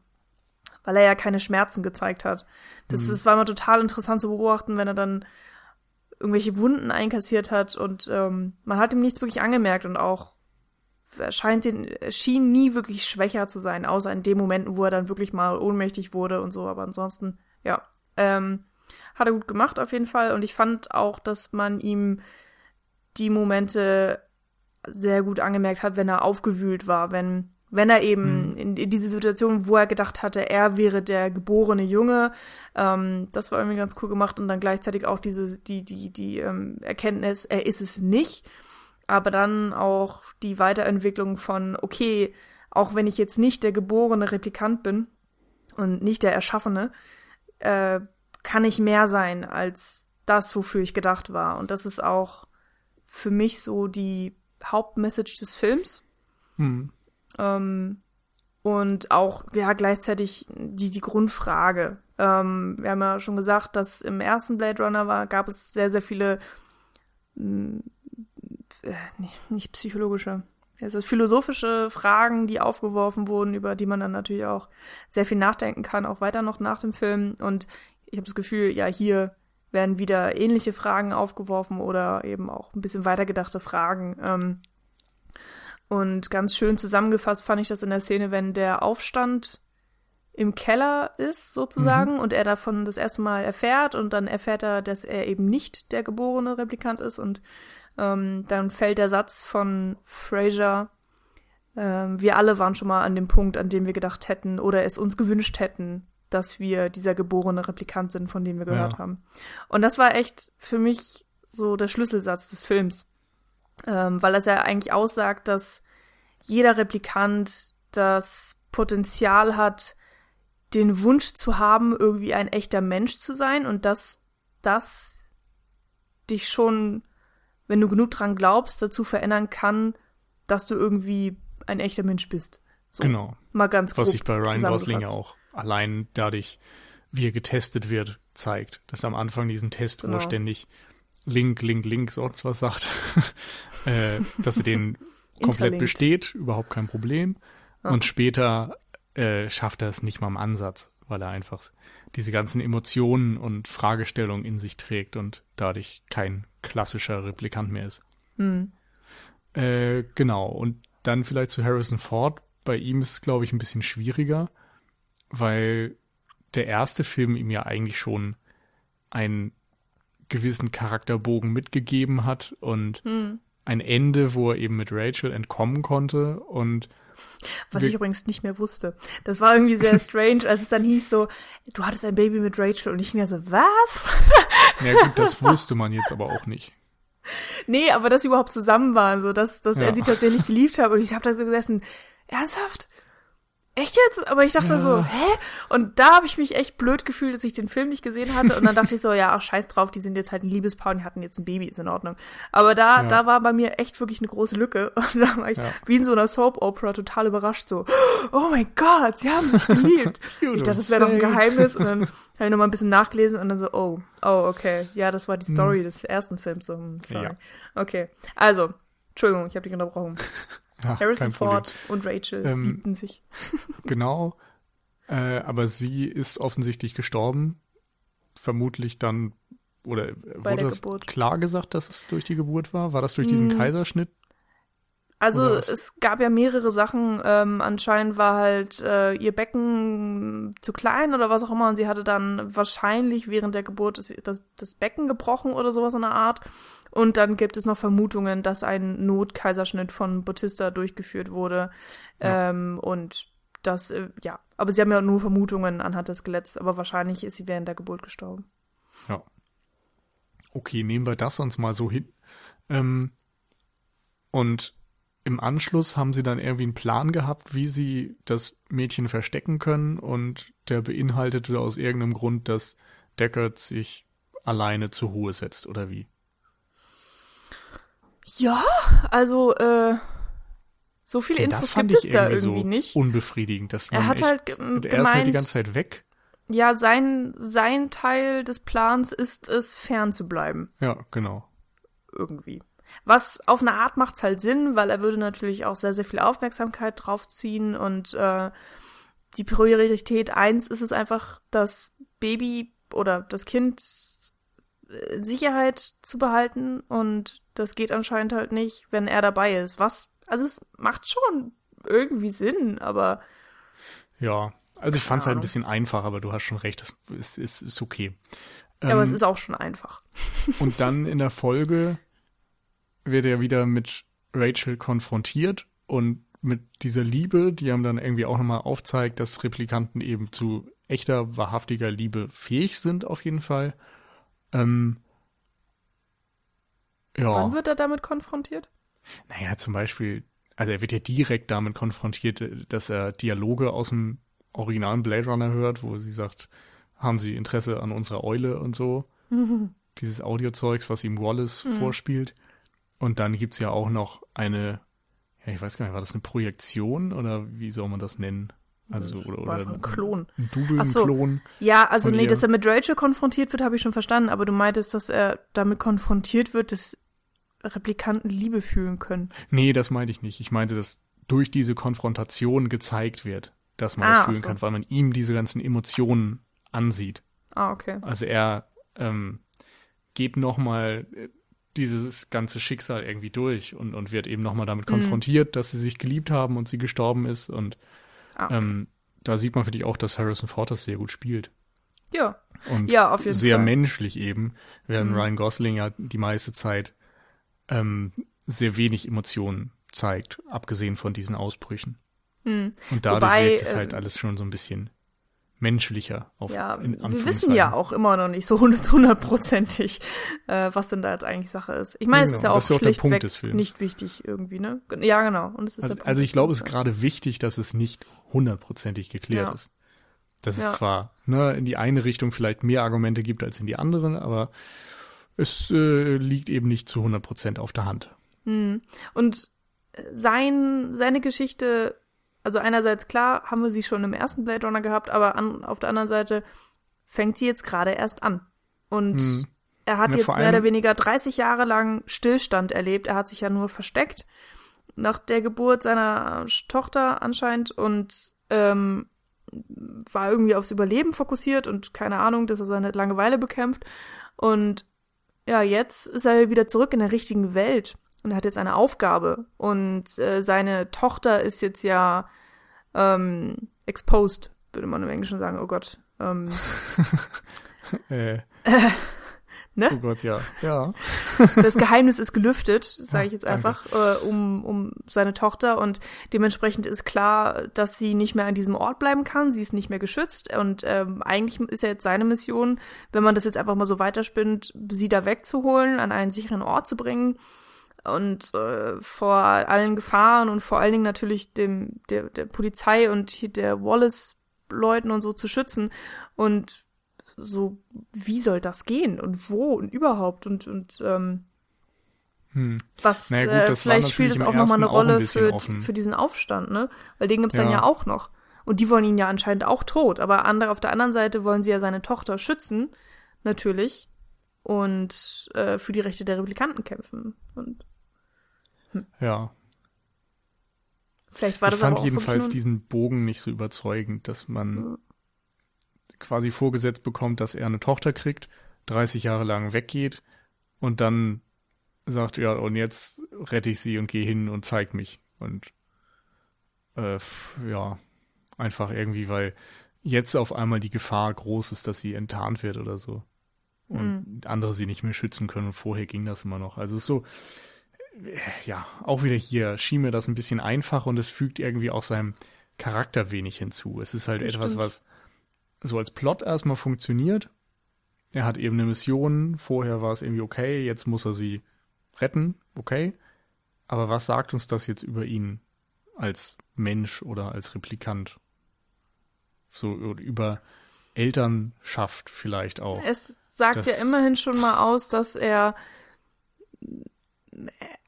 weil er ja keine Schmerzen gezeigt hat. Das, mhm. das war immer total interessant zu beobachten, wenn er dann irgendwelche Wunden einkassiert hat und ähm, man hat ihm nichts wirklich angemerkt und auch er scheint den, er schien nie wirklich schwächer zu sein, außer in den Momenten, wo er dann wirklich mal ohnmächtig wurde und so, aber ansonsten, ja, ähm, hat er gut gemacht auf jeden Fall. Und ich fand auch, dass man ihm die Momente sehr gut angemerkt hat, wenn er aufgewühlt war, wenn wenn er eben mhm. in, in, diese Situation, wo er gedacht hatte, er wäre der geborene Junge, ähm, das war irgendwie ganz cool gemacht und dann gleichzeitig auch diese, die, die, die ähm, Erkenntnis, er ist es nicht, aber dann auch die Weiterentwicklung von, okay, auch wenn ich jetzt nicht der geborene Replikant bin und nicht der Erschaffene, äh, kann ich mehr sein als das, wofür ich gedacht war. Und das ist auch für mich so die Hauptmessage des Films. Hm. Ähm, und auch ja gleichzeitig die, die Grundfrage. Ähm, wir haben ja schon gesagt, dass im ersten Blade Runner war, gab es sehr, sehr viele mh, hm, äh, nicht, nicht psychologische, es ist philosophische Fragen, die aufgeworfen wurden, über die man dann natürlich auch sehr viel nachdenken kann, auch weiter noch nach dem Film. Und ich habe das Gefühl, ja, hier werden wieder ähnliche Fragen aufgeworfen oder eben auch ein bisschen weitergedachte Fragen. Ähm, und ganz schön zusammengefasst fand ich das in der Szene, wenn der Aufstand im Keller ist, sozusagen, mhm. und er davon das erste Mal erfährt und dann erfährt er, dass er eben nicht der geborene Replikant ist und ähm, dann fällt der Satz von Fraser, ähm, wir alle waren schon mal an dem Punkt, an dem wir gedacht hätten oder es uns gewünscht hätten, dass wir dieser geborene Replikant sind, von dem wir gehört ja. haben. Und das war echt für mich so der Schlüsselsatz des Films ähm, weil es ja eigentlich aussagt, dass jeder Replikant das Potenzial hat, den Wunsch zu haben, irgendwie ein echter Mensch zu sein und dass das dich schon, wenn du genug dran glaubst, dazu verändern kann, dass du irgendwie ein echter Mensch bist. So, genau. Mal ganz kurz. Was sich bei Ryan Gosling ja auch allein dadurch, wie er getestet wird, zeigt. Dass am Anfang diesen Test, genau. wo er ständig Link, Link, Link, sonst was sagt, (laughs) äh, dass er den (laughs) komplett besteht, überhaupt kein Problem. Oh. Und später äh, schafft er es nicht mal im Ansatz, weil er einfach diese ganzen Emotionen und Fragestellungen in sich trägt und dadurch kein klassischer Replikant mehr ist. Hm. Äh, genau, und dann vielleicht zu Harrison Ford. Bei ihm ist es, glaube ich, ein bisschen schwieriger, weil der erste Film ihm ja eigentlich schon ein gewissen Charakterbogen mitgegeben hat und hm. ein Ende, wo er eben mit Rachel entkommen konnte und was ich übrigens nicht mehr wusste. Das war irgendwie sehr (laughs) strange, als es dann hieß so, du hattest ein Baby mit Rachel und ich mir so, was? Ja gut, (laughs) das wusste man jetzt aber auch nicht. Nee, aber dass sie überhaupt zusammen waren, so dass, dass ja. er sie tatsächlich geliebt hat und ich habe da so gesessen, ernsthaft? Echt jetzt? Aber ich dachte ja. so, hä? Und da habe ich mich echt blöd gefühlt, dass ich den Film nicht gesehen hatte. Und dann dachte ich so, ja, ach, scheiß drauf, die sind jetzt halt ein Liebespaar und die hatten jetzt ein Baby, ist in Ordnung. Aber da, ja. da war bei mir echt wirklich eine große Lücke. (laughs) Und da war ich ja. wie in so einer Soap-Opera total überrascht, so, oh mein Gott, sie haben mich geliebt. (laughs) ich dachte, das wäre doch ein Geheimnis. Und dann (laughs) habe ich nochmal ein bisschen nachgelesen und dann so, oh, oh, okay. Ja, das war die Story hm. des ersten Films. So, hm, sorry. Okay, also, Entschuldigung, ich habe dich unterbrochen. Ja, Harrison Ford und Rachel ähm, liebten sich. (laughs) genau. Äh, aber sie ist offensichtlich gestorben. Vermutlich dann, oder Bei wurde das Geburt. klar gesagt, dass es durch die Geburt war? War das durch diesen Hm. Kaiserschnitt? Also es gab ja mehrere Sachen. Ähm, anscheinend war halt äh, ihr Becken zu klein oder was auch immer und sie hatte dann wahrscheinlich während der Geburt das, das, das Becken gebrochen oder sowas in der Art. Und dann gibt es noch Vermutungen, dass ein Notkaiserschnitt von Bautista durchgeführt wurde. Ja. Ähm, und das, äh, ja, aber sie haben ja nur Vermutungen anhand des Skeletts, aber wahrscheinlich ist sie während der Geburt gestorben. Ja. Okay, nehmen wir das uns mal so hin. Ähm, und im Anschluss haben sie dann irgendwie einen Plan gehabt, wie sie das Mädchen verstecken können und der beinhaltete aus irgendeinem Grund, dass Deckard sich alleine zur Ruhe setzt oder wie. Ja, also äh, so viele Und Infos gibt es da irgendwie irgendwie so nicht. unbefriedigend. Dass Er man hat echt, halt er ist halt die gemeint- ganze Zeit weg. Ja, sein, sein Teil des Plans ist es, fern zu bleiben. Ja, genau. Irgendwie. Was auf eine Art macht's halt Sinn, weil er würde natürlich auch sehr, sehr viel Aufmerksamkeit draufziehen und äh, die Priorität eins ist es einfach, das Baby oder das Kind in Sicherheit zu behalten und das geht anscheinend halt nicht, wenn er dabei ist. Was, also es macht schon irgendwie Sinn, aber Ja, also ich fand es halt ein bisschen einfach, aber du hast schon recht, das ist, ist, ist okay. ja, aber es Ähm, ist auch schon einfach. (laughs) Und dann in der Folge wird er wieder mit Rachel konfrontiert und mit dieser Liebe, die ihm dann irgendwie auch nochmal aufzeigt, dass Replikanten eben zu echter, wahrhaftiger Liebe fähig sind, auf jeden Fall. Ähm, ja, Wann wird er damit konfrontiert? naja, zum Beispiel, also er wird ja direkt damit konfrontiert, dass er Dialoge aus dem originalen Blade Runner hört, wo sie sagt, haben Sie Interesse an unserer Eule und so (laughs) dieses Audiozeugs, was ihm Wallace Mhm. vorspielt. Und dann gibt's ja auch noch eine, ja, ich weiß gar nicht, war das eine Projektion oder wie soll man das nennen? Also, oder, oder ein Klon. ein Double, so. Klon. Ja, also nee, ihr. dass er mit Rachel konfrontiert wird, habe ich schon verstanden, aber du meintest, dass er damit konfrontiert wird, dass Replikanten Liebe fühlen können. Nee, das meinte ich nicht. Ich meinte, dass durch diese Konfrontation gezeigt wird, dass man Ah, das fühlen so. kann, weil man ihm diese ganzen Emotionen ansieht. Ah, okay. Also er ähm, geht nochmal dieses ganze Schicksal irgendwie durch und, und wird eben nochmal damit Mhm. konfrontiert, dass sie sich geliebt haben und sie gestorben ist. Und Ah, okay. ähm, da sieht man, finde ich, auch, dass Harrison Ford das sehr gut spielt. ja. Und Ja, auf jeden sehr Fall. menschlich eben, während Mhm. Ryan Gosling ja die meiste Zeit ähm, sehr wenig Emotionen zeigt, abgesehen von diesen Ausbrüchen. Hm. Und dadurch Wobei, wirkt es halt ähm, alles schon so ein bisschen menschlicher auf Ja, wir wissen ja auch immer noch nicht so hundert- (laughs) hundertprozentig, äh, was denn da jetzt eigentlich Sache ist. Ich meine, Ja, es ist genau. ja auch auch schlichtweg Films. nicht wichtig irgendwie, ne? Ja, genau. Und es ist Also, der Punkt also ich glaube, es ist gerade wichtig, dass es nicht hundertprozentig geklärt Ja. ist. Dass Ja. es zwar ne, in die eine Richtung vielleicht mehr Argumente gibt als in die andere, aber es äh, liegt eben nicht zu 100 Prozent auf der Hand. Hm. Und sein, seine Geschichte, also einerseits klar, haben wir sie schon im ersten Blade Runner gehabt, aber an, auf der anderen Seite fängt sie jetzt gerade erst an. Und Hm. er hat Ja, jetzt mehr oder weniger 30 Jahre lang Stillstand erlebt. Er hat sich ja nur versteckt nach der Geburt seiner Tochter anscheinend und ähm, war irgendwie aufs Überleben fokussiert und keine Ahnung, dass er seine Langeweile bekämpft. Und ja, jetzt ist er wieder zurück in der richtigen Welt und er hat jetzt eine Aufgabe. Und äh, seine Tochter ist jetzt ja ähm, exposed, würde man im Englischen sagen. Oh Gott. Ähm, (laughs) (laughs) Äh, ne? oh Gott, ja. Ja. (laughs) Das Geheimnis ist gelüftet, sage ich jetzt danke. einfach, äh, um, um seine Tochter. Und dementsprechend ist klar, dass sie nicht mehr an diesem Ort bleiben kann. Sie ist nicht mehr geschützt. Und ähm, eigentlich ist ja jetzt seine Mission, wenn man das jetzt einfach mal so weiterspinnt, sie da wegzuholen, an einen sicheren Ort zu bringen und äh, vor allen Gefahren und vor allen Dingen natürlich dem der, der Polizei und hier der Wallace-Leuten und so zu schützen. Und so, wie soll das gehen und wo und überhaupt und und ähm, Hm. was Na ja, gut, äh, vielleicht spielt es auch nochmal eine ein Rolle bisschen für, offen. für diesen Aufstand, ne? Weil den gibt's dann Ja. ja auch noch. Und die wollen ihn ja anscheinend auch tot. Aber andere, auf der anderen Seite wollen sie ja seine Tochter schützen, natürlich. Und äh, für die Rechte der Replikanten kämpfen. Und Ja. Vielleicht war ich das fand aber auch jedenfalls diesen Bogen nicht so überzeugend, dass man quasi vorgesetzt bekommt, dass er eine Tochter kriegt, 30 Jahre lang weggeht und dann sagt, ja, und jetzt rette ich sie und gehe hin und zeig mich. Und äh, ja, einfach irgendwie, weil jetzt auf einmal die Gefahr groß ist, dass sie enttarnt wird oder so. Und andere sie nicht mehr schützen können. Und vorher ging das immer noch. Also es ist so, ja, auch wieder hier schien mir das ein bisschen einfach und es fügt irgendwie auch seinem Charakter wenig hinzu. Es ist halt Das etwas, stimmt. was so als Plot erstmal funktioniert. Er hat eben eine Mission, vorher war es irgendwie okay, jetzt muss er sie retten, okay. Aber was sagt uns das jetzt über ihn als Mensch oder als Replikant? So über Elternschaft vielleicht auch. Es sagt Das- ja immerhin schon mal aus, dass er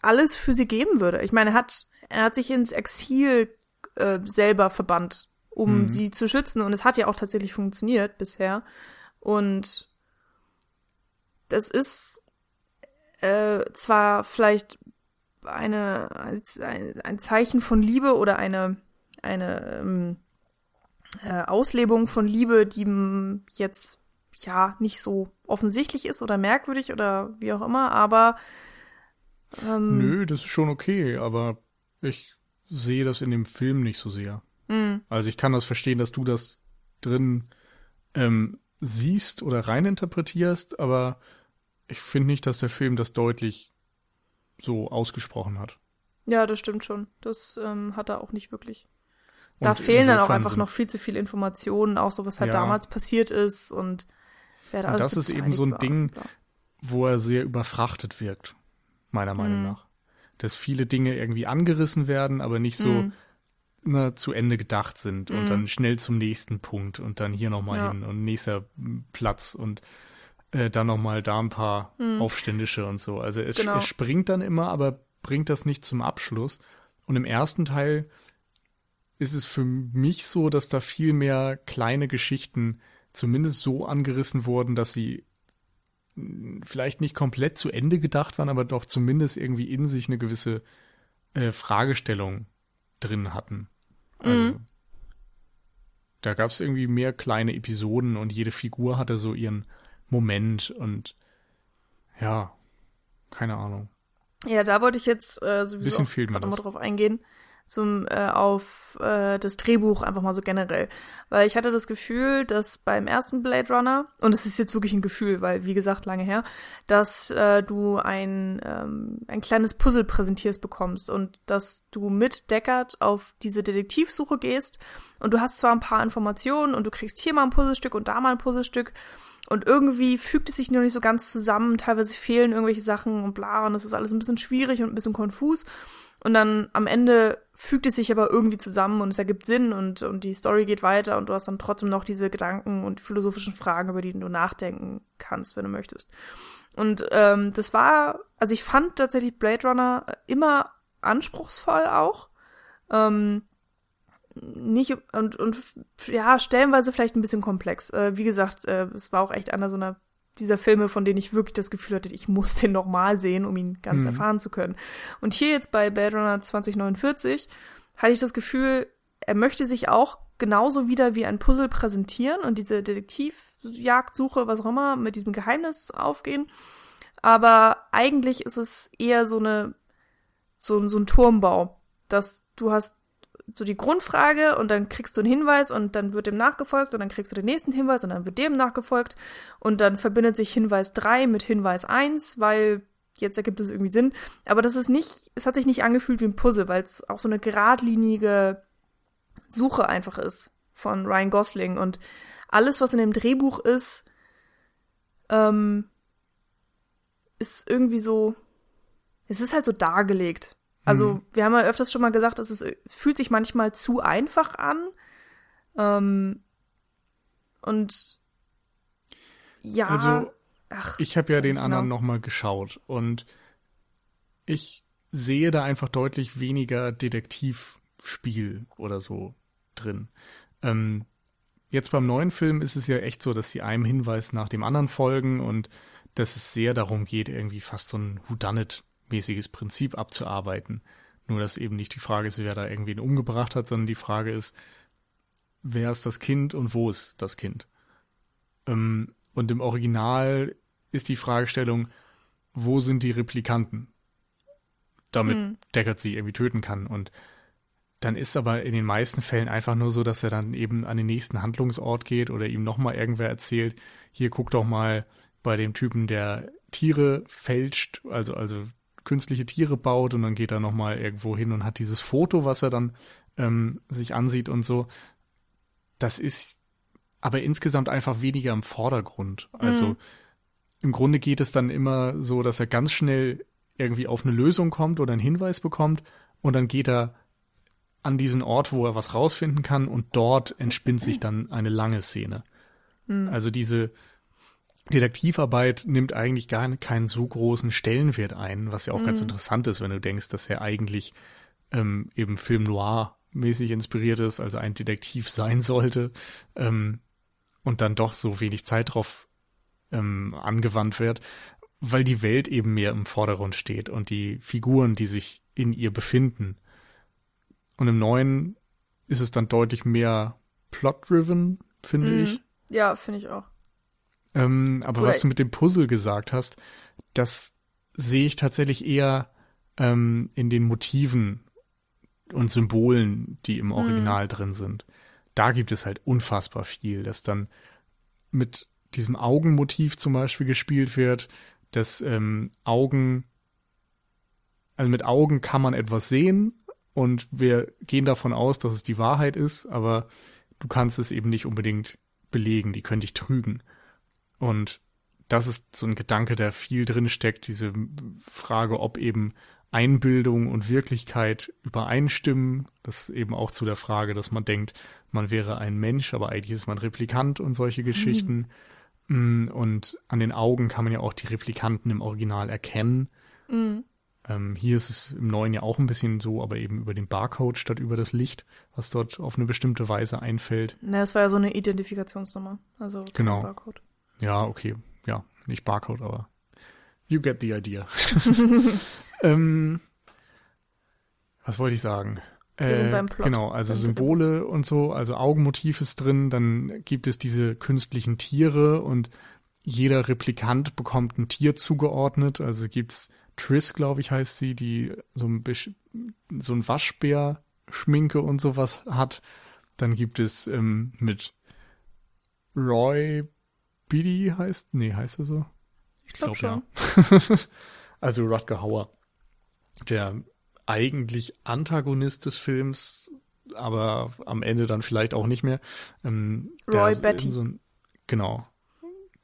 alles für sie geben würde. Ich meine, er hat, er hat sich ins Exil äh, selber verbannt, um Mhm. sie zu schützen. Und es hat ja auch tatsächlich funktioniert bisher. Und das ist äh, zwar vielleicht eine, ein, ein Zeichen von Liebe oder eine, eine ähm, äh, Auslebung von Liebe, die m, jetzt ja nicht so offensichtlich ist oder merkwürdig oder wie auch immer, aber ähm, Nö, das ist schon okay, aber ich sehe das in dem Film nicht so sehr. mh, Also ich kann das verstehen, dass du das drin ähm, siehst oder reininterpretierst, aber ich finde nicht, dass der Film das deutlich so ausgesprochen hat. ja, das stimmt schon. Das ähm, hat er auch nicht wirklich. Da Und fehlen dann auch einfach sind- noch viel zu viele Informationen, auch so was halt Ja. damals passiert ist und wer da Und alles das ist eben so ein war Ding, wo er sehr überfrachtet wirkt, meiner Meinung Mhm. nach. Dass viele Dinge irgendwie angerissen werden, aber nicht so Mhm. na, zu Ende gedacht sind und Mhm. dann schnell zum nächsten Punkt und dann hier nochmal Ja. hin und nächster m, Platz und äh, dann nochmal da ein paar Mhm. Aufständische und so. Also es, Genau. es springt dann immer, aber bringt das nicht zum Abschluss. Und im ersten Teil ist es für mich so, dass da viel mehr kleine Geschichten zumindest so angerissen wurden, dass sie vielleicht nicht komplett zu Ende gedacht waren, aber doch zumindest irgendwie in sich eine gewisse äh, Fragestellung drin hatten. Also Mhm. da gab es irgendwie mehr kleine Episoden und jede Figur hatte so ihren Moment und ja, keine Ahnung. Ja, da wollte ich jetzt äh, sowieso Bisschen auch fehlt mir gerade nochmal drauf eingehen, zum, äh, auf äh, das Drehbuch einfach mal so generell. Weil ich hatte das Gefühl, dass beim ersten Blade Runner, und es ist jetzt wirklich ein Gefühl, weil, wie gesagt, lange her, dass äh, du ein, ähm, ein kleines Puzzle präsentierst bekommst und dass du mit Deckard auf diese Detektivsuche gehst und du hast zwar ein paar Informationen und du kriegst hier mal ein Puzzlestück und da mal ein Puzzlestück, und irgendwie fügt es sich nur nicht so ganz zusammen. Teilweise fehlen irgendwelche Sachen und bla. Und es ist alles ein bisschen schwierig und ein bisschen konfus. Und dann am Ende fügt es sich aber irgendwie zusammen und es ergibt Sinn und, und die Story geht weiter und du hast dann trotzdem noch diese Gedanken und philosophischen Fragen, über die du nachdenken kannst, wenn du möchtest. Und ähm, das war, also ich fand tatsächlich Blade Runner immer anspruchsvoll auch. Ähm, nicht und, und ja, stellenweise vielleicht ein bisschen komplex. Äh, wie gesagt, äh, es war auch echt einer so einer dieser Filme, von denen ich wirklich das Gefühl hatte, ich muss den nochmal sehen, um ihn ganz Mhm. erfahren zu können. Und hier jetzt bei Blade Runner 2049 hatte ich das Gefühl, er möchte sich auch genauso wieder wie ein Puzzle präsentieren und diese Detektivjagdsuche, was auch immer, mit diesem Geheimnis aufgehen. Aber eigentlich ist es eher so eine, so, so ein Turmbau, dass du hast so die Grundfrage und dann kriegst du einen Hinweis und dann wird dem nachgefolgt und dann kriegst du den nächsten Hinweis und dann wird dem nachgefolgt und dann verbindet sich Hinweis 3 mit Hinweis 1, weil jetzt ergibt es irgendwie Sinn. Aber das ist nicht, es hat sich nicht angefühlt wie ein Puzzle, weil es auch so eine geradlinige Suche einfach ist von Ryan Gosling und alles, was in dem Drehbuch ist, ähm, ist irgendwie so, es ist halt so dargelegt. Also, Mhm. wir haben ja öfters schon mal gesagt, dass es äh, fühlt sich manchmal zu einfach an. Ähm, und ja, Also, ach, Ich habe ja den Ganz anderen genau. nochmal geschaut und ich sehe da einfach deutlich weniger Detektivspiel oder so drin. Ähm, jetzt beim neuen Film ist es ja echt so, dass sie einem Hinweis nach dem anderen folgen und dass es sehr darum geht, irgendwie fast so ein Whodunit-mäßiges Prinzip abzuarbeiten. Nur, dass eben nicht die Frage ist, wer da irgendwen umgebracht hat, sondern die Frage ist, wer ist das Kind und wo ist das Kind? Ähm, und im Original ist die Fragestellung, wo sind die Replikanten? Damit hm. Deckard sie irgendwie töten kann. Und dann ist aber in den meisten Fällen einfach nur so, dass er dann eben an den nächsten Handlungsort geht oder ihm nochmal irgendwer erzählt, hier guck doch mal bei dem Typen, der Tiere fälscht, also, also künstliche Tiere baut und dann geht er nochmal irgendwo hin und hat dieses Foto, was er dann ähm, sich ansieht und so. Das ist aber insgesamt einfach weniger im Vordergrund. Also mhm. im Grunde geht es dann immer so, dass er ganz schnell irgendwie auf eine Lösung kommt oder einen Hinweis bekommt und dann geht er an diesen Ort, wo er was rausfinden kann und dort entspinnt sich (clears throat) dann eine lange Szene. Mhm. Also diese Detektivarbeit nimmt eigentlich gar keinen so großen Stellenwert ein, was ja auch mhm. ganz interessant ist, wenn du denkst, dass er eigentlich ähm, eben Film Noir mäßig inspiriert ist, also ein Detektiv sein sollte ähm, und dann doch so wenig Zeit drauf ähm, angewandt wird, weil die Welt eben mehr im Vordergrund steht und die Figuren, die sich in ihr befinden, und im neuen ist es dann deutlich mehr plot-driven, finde mhm. ich. Ja, finde ich auch. Ähm, aber Oder was du mit dem Puzzle gesagt hast, das sehe ich tatsächlich eher ähm, in den Motiven und Symbolen, die im Original mhm. drin sind. Da gibt es halt unfassbar viel, dass dann mit diesem Augenmotiv zum Beispiel gespielt wird, dass ähm, Augen, also mit Augen kann man etwas sehen, und wir gehen davon aus, dass es die Wahrheit ist, aber du kannst es eben nicht unbedingt belegen, die können dich trügen. Und das ist so ein Gedanke, der viel drin steckt, diese Frage, ob eben Einbildung und Wirklichkeit übereinstimmen. Das ist eben auch zu der Frage, dass man denkt, man wäre ein Mensch, aber eigentlich ist man Replikant und solche Geschichten. Mhm. Und an den Augen kann man ja auch die Replikanten im Original erkennen. Mhm. Ähm, hier ist es im neuen ja auch ein bisschen so, aber eben über den Barcode statt über das Licht, was dort auf eine bestimmte Weise einfällt. Na, das war ja so eine Identifikationsnummer, also genau. Barcode. Ja, okay, ja, nicht Barcode, aber you get the idea. (laughs) ähm, was wollte ich sagen? Äh, genau, also Symbole und so, also Augenmotiv ist drin, dann gibt es diese künstlichen Tiere und jeder Replikant bekommt ein Tier zugeordnet, also gibt's Triss, glaube ich, heißt sie, die so ein bisschen so ein Waschbär-Schminke und sowas hat. Dann gibt es ähm, mit Roy Biddy heißt, nee, heißt er so? Ich glaube glaub, schon. Ja. (laughs) also Rutger Hauer, der eigentlich Antagonist des Films, aber am Ende dann vielleicht auch nicht mehr. Ähm, Roy Betty. So ein, genau.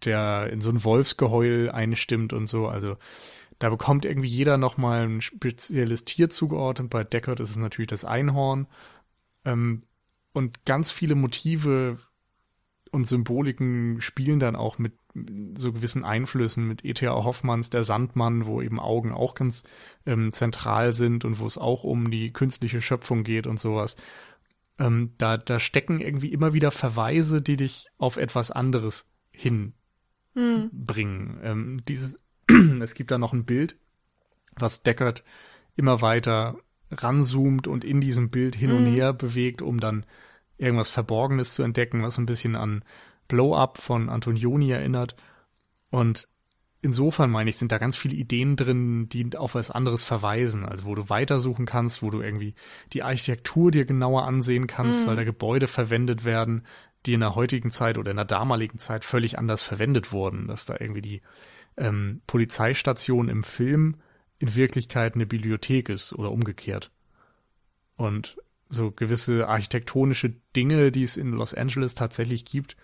Der in so ein Wolfsgeheul einstimmt und so. Also da bekommt irgendwie jeder nochmal ein spezielles Tier zugeordnet. Bei Deckard ist es natürlich das Einhorn. Ähm, und ganz viele Motive und Symboliken spielen dann auch mit so gewissen Einflüssen mit E.T.A. Hoffmanns Der Sandmann, wo eben Augen auch ganz ähm, zentral sind und wo es auch um die künstliche Schöpfung geht und sowas. Ähm, da, da stecken irgendwie immer wieder Verweise, die dich auf etwas anderes hinbringen. Hm. Ähm, dieses (clears throat) es gibt da noch ein Bild, was Deckard immer weiter ranzoomt und in diesem Bild hin und mhm. her bewegt, um dann irgendwas Verborgenes zu entdecken, was ein bisschen an Blow Up von Antonioni erinnert. Und insofern meine ich, sind da ganz viele Ideen drin, die auf was anderes verweisen. Also wo du weitersuchen kannst, wo du irgendwie die Architektur dir genauer ansehen kannst, mhm. weil da Gebäude verwendet werden, die in der heutigen Zeit oder in der damaligen Zeit völlig anders verwendet wurden. Dass da irgendwie die ähm, Polizeistation im Film in Wirklichkeit eine Bibliothek ist oder umgekehrt. Und so gewisse architektonische Dinge, die es in Los Angeles tatsächlich gibt,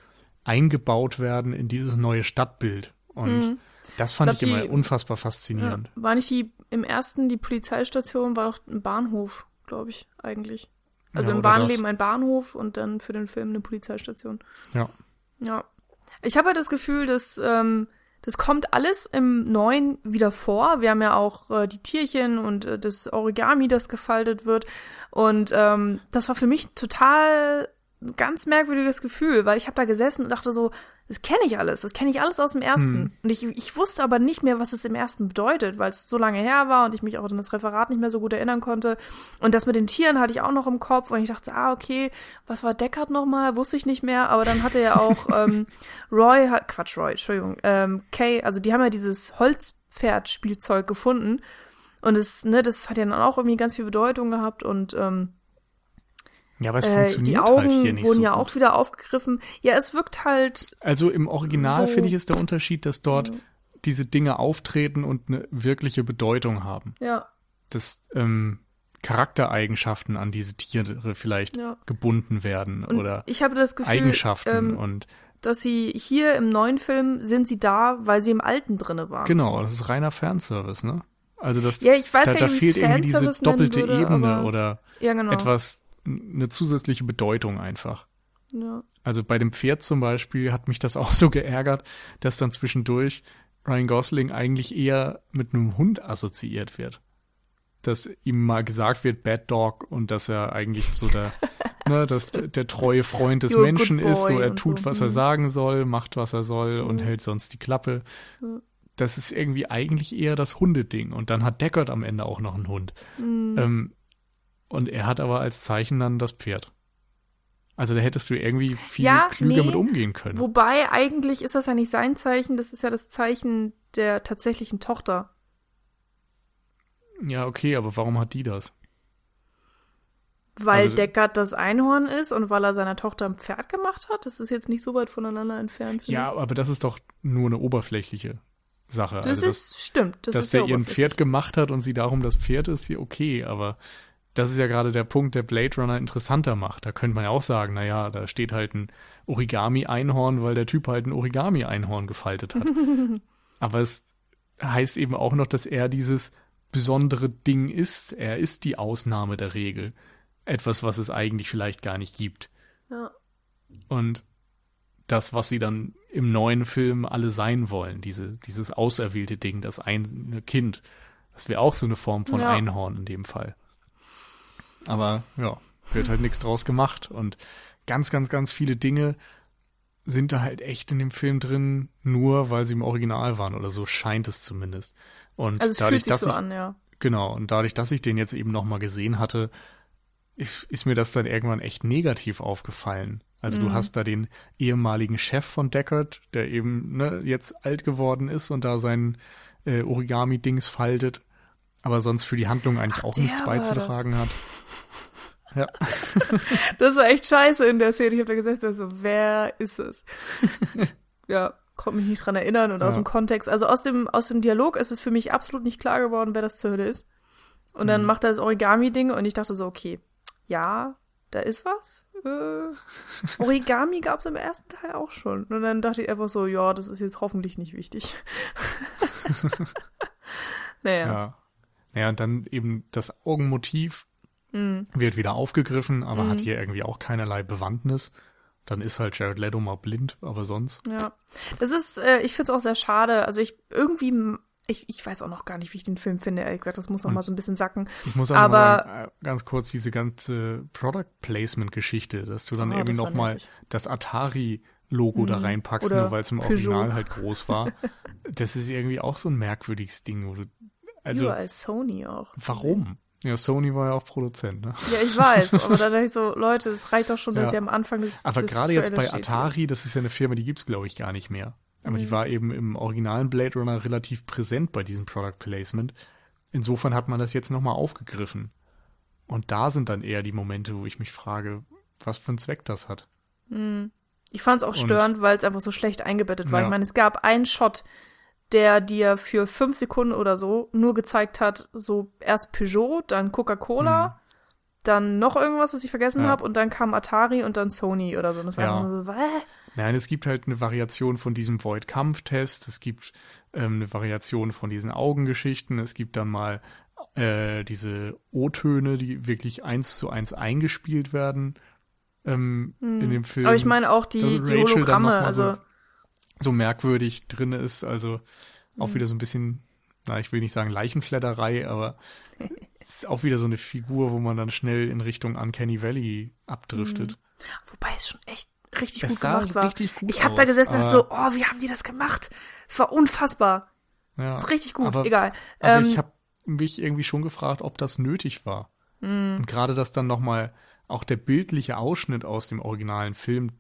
eingebaut werden in dieses neue Stadtbild. Und mhm. das fand ich, glaub, ich immer die, unfassbar faszinierend. Ja, war nicht die im ersten die Polizeistation war doch ein Bahnhof, glaube ich, eigentlich. Also ja, im wahren Leben ein Bahnhof und dann für den Film eine Polizeistation. Ja. Ja. Ich habe halt das Gefühl, dass ähm, das kommt alles im Neuen wieder vor. Wir haben ja auch äh, die Tierchen und äh, das Origami, das gefaltet wird. Und ähm, das war für mich total ein ganz merkwürdiges Gefühl, weil ich habe da gesessen und dachte so, das kenne ich alles, das kenne ich alles aus dem ersten. Hm. Und ich, ich wusste aber nicht mehr, was es im ersten bedeutet, weil es so lange her war und ich mich auch an das Referat nicht mehr so gut erinnern konnte. Und das mit den Tieren hatte ich auch noch im Kopf und ich dachte, ah, okay, was war Deckard nochmal? Wusste ich nicht mehr, aber dann hatte ja auch (laughs) ähm, Roy, hat, Quatsch, Roy, Entschuldigung, ähm, Kay, also die haben ja dieses Holzpferd-Spielzeug gefunden. Und es, ne, das hat ja dann auch irgendwie ganz viel Bedeutung gehabt und ähm, ja, aber es äh, funktioniert die Augen halt hier nicht wurden so ja gut. auch wieder aufgegriffen. Ja, es wirkt halt. Also im Original so finde ich ist der Unterschied, dass dort Mhm. diese Dinge auftreten und eine wirkliche Bedeutung haben. Ja, Dass ähm, Charaktereigenschaften an diese Tiere vielleicht ja. gebunden werden Und oder ich habe das Gefühl, Eigenschaften ähm, und dass sie hier im neuen Film sind sie da, weil sie im alten drinne waren. genau, das ist reiner Fanservice, ne? Also das Ja, ich weiß da, gar da nicht, ich fehlt irgendwie diese doppelte würde, Ebene oder Ja, genau. etwas eine zusätzliche Bedeutung einfach. Ja. Also bei dem Pferd zum Beispiel hat mich das auch so geärgert, dass dann zwischendurch Ryan Gosling eigentlich eher mit einem Hund assoziiert wird. Dass ihm mal gesagt wird, Bad Dog, und dass er eigentlich so der, (laughs) ne, dass der, treue Freund des You're Menschen ist, so er und tut, so. was er Mhm. sagen soll, macht, was er soll und Mhm. hält sonst die Klappe. Das ist irgendwie eigentlich eher das Hundeding. Und dann hat Deckard am Ende auch noch einen Hund. Mhm. Ähm, und er hat aber als Zeichen dann das Pferd. Also da hättest du irgendwie viel Ja, klüger nee. mit umgehen können. Wobei eigentlich ist das ja nicht sein Zeichen, das ist ja das Zeichen der tatsächlichen Tochter. Ja, okay, aber warum hat die das? Weil Also- Deckard das Einhorn ist und weil er seiner Tochter ein Pferd gemacht hat. Das ist jetzt nicht so weit voneinander entfernt. Ja, aber das ist doch nur eine oberflächliche Sache. ich. das also, ist, stimmt. Das dass ist der ihr ein. Pferd gemacht hat und sie darum das Pferd ist, ja okay, aber das ist ja gerade der Punkt, der Blade Runner interessanter macht. Da könnte man ja auch sagen, naja, da steht halt ein Origami-Einhorn, weil der Typ halt ein Origami-Einhorn gefaltet hat. (laughs) aber es heißt eben auch noch, dass er dieses besondere Ding ist. Er ist die Ausnahme der Regel. Etwas, was es eigentlich vielleicht gar nicht gibt. Ja. Und das, was sie dann im neuen Film alle sein wollen, diese, dieses auserwählte Ding, das eine Kind, das wäre auch so eine Form von Ja. Einhorn in dem Fall. Aber ja, wird halt nichts draus gemacht und ganz, ganz, ganz viele Dinge sind da halt echt in dem Film drin, nur weil sie im Original waren oder so scheint es zumindest. Und Also es dadurch, fühlt sich dass so ich an, ja. Genau, und dadurch, dass ich den jetzt eben nochmal gesehen hatte, ist, ist mir das dann irgendwann echt negativ aufgefallen. Also du Mhm. hast da den ehemaligen Chef von Deckard, der eben ne, jetzt alt geworden ist und da sein äh, Origami-Dings faltet, aber sonst für die Handlung eigentlich Ach, auch nichts beizutragen hat. Ja, (laughs) Das war echt scheiße in der Szene. Ich habe da gesessen und war so, wer ist es? (laughs) ja, konnte mich nicht dran erinnern und aus Ja. dem Kontext. Also aus dem, aus dem Dialog ist es für mich absolut nicht klar geworden, wer das zur Hölle ist. Und dann Mhm. macht er das Origami-Ding und ich dachte so, okay, ja, da ist was. Äh, (laughs) Origami gab es im ersten Teil auch schon. Und dann dachte ich einfach so, ja, das ist jetzt hoffentlich nicht wichtig. naja. ja. Naja, und dann eben das Augenmotiv Mhm. wird wieder aufgegriffen, aber Mhm. hat hier irgendwie auch keinerlei Bewandtnis. Dann ist halt Jared Leto mal blind, aber sonst. Ja, das ist, äh, ich finde es auch sehr schade. Also ich irgendwie, ich, ich weiß auch noch gar nicht, wie ich den Film finde, ehrlich gesagt. Das muss noch Und- mal so ein bisschen sacken. Ich muss auch Aber- mal sagen, äh, ganz kurz diese ganze Product Placement Geschichte, dass du dann Ah, irgendwie nochmal das Atari-Logo da Mhm. reinpackst, Oder nur weil es im Peugeot. Original halt groß war. (laughs) das ist irgendwie auch so ein merkwürdiges Ding, wo du, also, Überall Sony auch. warum? Ja, Sony war ja auch Produzent, ne? Ja, ich weiß, (laughs) aber da dachte ich so, Leute, es reicht doch schon, dass Ja. ihr am Anfang des Aber des gerade jetzt bei steht. Atari, das ist ja eine Firma, die gibt's glaube ich gar nicht mehr. Aber die Mhm. war eben im originalen Blade Runner relativ präsent bei diesem Product Placement. Insofern hat man das jetzt nochmal aufgegriffen. Und da sind dann eher die Momente, wo ich mich frage, was für einen Zweck das hat. Mhm. Ich fand es auch Und- störend, weil es einfach so schlecht eingebettet war. Ja. Ich meine, es gab einen Shot, der dir für fünf Sekunden oder so nur gezeigt hat, so erst Peugeot, dann Coca-Cola, dann noch irgendwas, was ich vergessen Mhm. Ja. habe, und dann kam Atari und dann Sony oder so. Und das war Ja. einfach so, Wäh? Nein, es gibt halt eine Variation von diesem Void-Kampf-Test, es gibt ähm, eine Variation von diesen Augengeschichten, es gibt dann mal äh, diese O-Töne, die wirklich eins zu eins eingespielt werden ähm, Hm. in dem Film. Aber ich meine auch die, dass die Hologramme, also so, so merkwürdig drin ist, also auch Mhm. wieder so ein bisschen na, ich will nicht sagen Leichenfledderei, aber (laughs) es ist auch wieder so eine Figur, wo man dann schnell in Richtung Uncanny Valley abdriftet. Mhm. Wobei es schon echt richtig es gut gemacht war. Gut ich habe da gesessen und so, oh, wie haben die das gemacht? Es war unfassbar. Ja, das ist richtig gut, aber, egal. Aber ähm, ich habe mich irgendwie schon gefragt, ob das nötig war. Mhm. Und gerade, dass dann nochmal auch der bildliche Ausschnitt aus dem originalen Film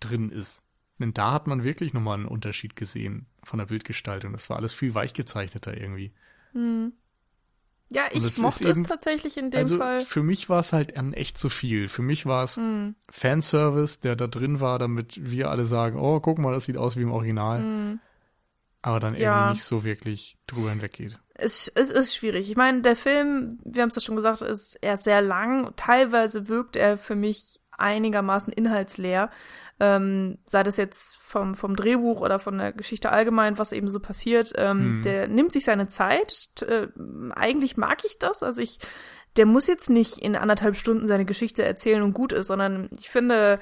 drin ist. Denn da hat man wirklich nochmal einen Unterschied gesehen von der Bildgestaltung. Das war alles viel weichgezeichneter irgendwie. Mhm. Ja, ich mochte es tatsächlich in dem also Fall. Für mich war es halt echt zu viel. Für mich war es mm. Fanservice, der da drin war, damit wir alle sagen, oh, guck mal, das sieht aus wie im Original. Mm. Aber dann ja. irgendwie nicht so wirklich drüber hinweggeht. Es, es ist schwierig. Ich meine, der Film, wir haben es ja schon gesagt, ist er sehr lang. Teilweise wirkt er für mich einigermaßen inhaltsleer ähm, sei das jetzt vom, vom Drehbuch oder von der Geschichte allgemein, was eben so passiert, ähm, mhm. der nimmt sich seine Zeit. Äh, eigentlich mag ich das. Also ich, der muss jetzt nicht in anderthalb Stunden seine Geschichte erzählen und gut ist, sondern ich finde,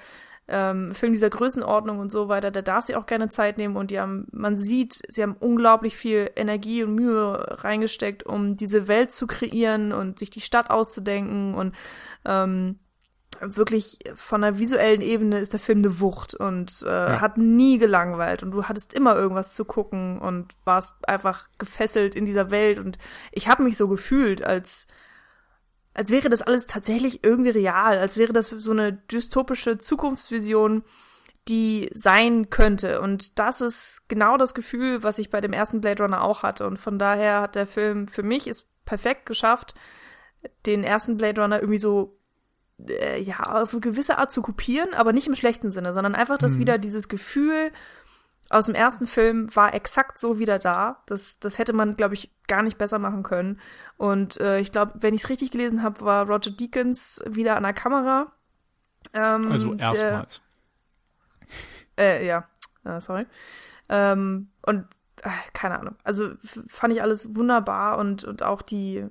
ähm, Film dieser Größenordnung und so weiter, der darf sich auch gerne Zeit nehmen und die haben, man sieht, sie haben unglaublich viel Energie und Mühe reingesteckt, um diese Welt zu kreieren und sich die Stadt auszudenken und ähm, wirklich von der visuellen Ebene ist der Film eine Wucht und äh, ja. hat nie gelangweilt und du hattest immer irgendwas zu gucken und warst einfach gefesselt in dieser Welt und ich habe mich so gefühlt, als als wäre das alles tatsächlich irgendwie real, als wäre das so eine dystopische Zukunftsvision, die sein könnte. Und das ist genau das Gefühl, was ich bei dem ersten Blade Runner auch hatte. Und von daher hat der Film für mich es perfekt geschafft, den ersten Blade Runner irgendwie so äh, ja, auf eine gewisse Art zu kopieren, aber nicht im schlechten Sinne, sondern einfach, dass mhm. wieder dieses Gefühl aus dem ersten Film war exakt so wieder da. Das, das hätte man, glaube ich, gar nicht besser machen können. Und äh, ich glaube, wenn ich es richtig gelesen habe, war Roger Deakins wieder an der Kamera. Ähm, also erstmals. äh, ja, äh, sorry. Ähm, und äh, keine Ahnung. Also fand ich alles wunderbar und, und auch die,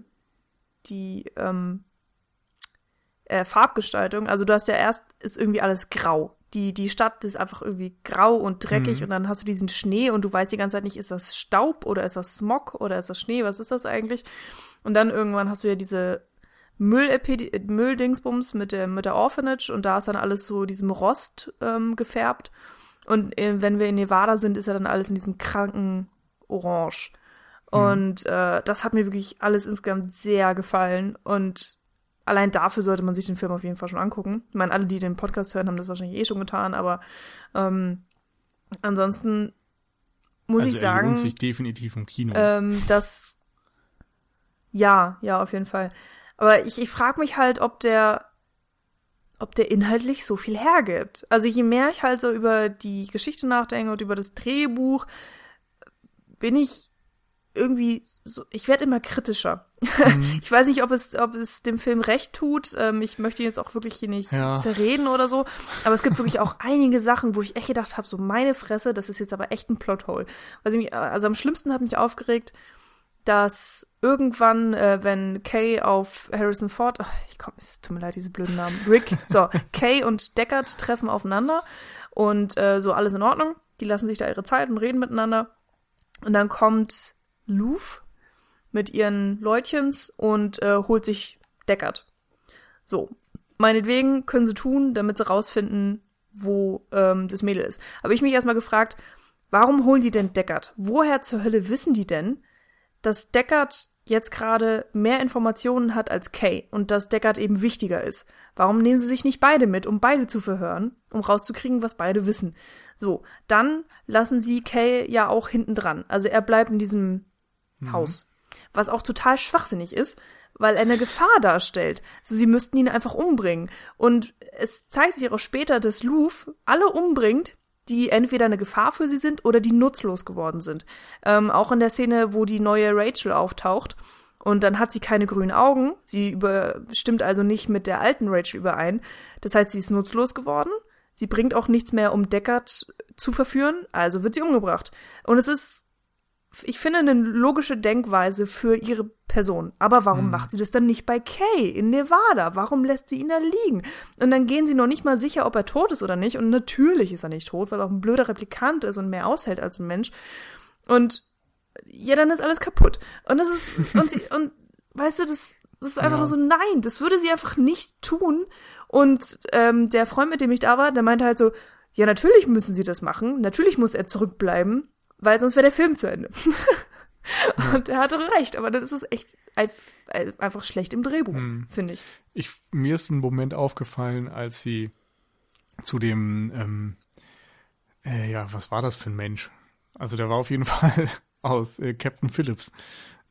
die ähm, äh, Farbgestaltung. Also du hast ja erst, ist irgendwie alles grau. Die, die Stadt ist einfach irgendwie grau und dreckig mhm. und dann hast du diesen Schnee und du weißt die ganze Zeit nicht, ist das Staub oder ist das Smog oder ist das Schnee, was ist das eigentlich? Und dann irgendwann hast du ja diese Mülldingsbums mit der, mit der Orphanage und da ist dann alles so diesem Rost ähm, gefärbt. Und in, wenn wir in Nevada sind, ist ja dann alles in diesem kranken Orange. Mhm. Und äh, das hat mir wirklich alles insgesamt sehr gefallen. Und allein dafür sollte man sich den Film auf jeden Fall schon angucken. Ich meine, alle, die den Podcast hören, haben das wahrscheinlich eh schon getan, aber ähm, ansonsten muss also ich sagen. lohnt sich definitiv im Kino. Ähm, dass ja, ja, auf jeden Fall. Aber ich, ich frage mich halt, ob der, ob der inhaltlich so viel hergibt. Also je mehr ich halt so über die Geschichte nachdenke und über das Drehbuch, bin ich irgendwie, so, ich werde immer kritischer. Mhm. (laughs) ich weiß nicht, ob es, ob es dem Film recht tut. Ähm, ich möchte ihn jetzt auch wirklich hier nicht ja. zerreden oder so. Aber es gibt wirklich auch (laughs) einige Sachen, wo ich echt gedacht habe, so meine Fresse, das ist jetzt aber echt ein Plothole. Also, mich, also am schlimmsten hat mich aufgeregt, dass irgendwann, äh, wenn Kay auf Harrison Ford, ach, ich komm, es tut mir leid, diese blöden Namen, Rick, so, (laughs) Kay und Deckard treffen aufeinander und äh, so alles in Ordnung. Die lassen sich da ihre Zeit und reden miteinander. Und dann kommt Louvre mit ihren Leutchens und äh, holt sich Deckard. So. Meinetwegen können sie tun, damit sie rausfinden, wo ähm, das Mädel ist. Aber ich mich erstmal gefragt, warum holen die denn Deckard? Woher zur Hölle wissen die denn, dass Deckard jetzt gerade mehr Informationen hat als Kay und dass Deckard eben wichtiger ist? Warum nehmen sie sich nicht beide mit, um beide zu verhören, um rauszukriegen, was beide wissen? So, dann lassen sie Kay ja auch hinten dran. Also er bleibt in diesem mhm. Haus. Was auch total schwachsinnig ist, weil er eine Gefahr darstellt. Also sie müssten ihn einfach umbringen. Und es zeigt sich auch später, dass Louvre alle umbringt, die entweder eine Gefahr für sie sind oder die nutzlos geworden sind. Ähm, auch in der Szene, wo die neue Rachel auftaucht. Und dann hat sie keine grünen Augen. Sie überstimmt also nicht mit der alten Rachel überein. Das heißt, sie ist nutzlos geworden. Sie bringt auch nichts mehr, um Deckard zu verführen. Also wird sie umgebracht. Und es ist ich finde, eine logische Denkweise für ihre Person. Aber warum hm. macht sie das dann nicht bei Kay in Nevada? Warum lässt sie ihn da liegen? Und dann gehen sie noch nicht mal sicher, ob er tot ist oder nicht. Und natürlich ist er nicht tot, weil er auch ein blöder Replikant ist und mehr aushält als ein Mensch. Und ja, dann ist alles kaputt. Und das ist, und sie, (laughs) und weißt du, das, das ist einfach Ja. nur so, nein, das würde sie einfach nicht tun. Und ähm, der Freund, mit dem ich da war, der meinte halt so, ja, natürlich müssen sie das machen, natürlich muss er zurückbleiben, weil sonst wäre der Film zu Ende. (laughs) Und er hatte recht, aber dann ist es echt ein- ein- einfach schlecht im Drehbuch, Hm. finde ich. Ich, mir ist ein Moment aufgefallen, als sie zu dem, ähm, äh, ja, was war das für ein Mensch? Also der war auf jeden (laughs) Fall aus äh, Captain Phillips,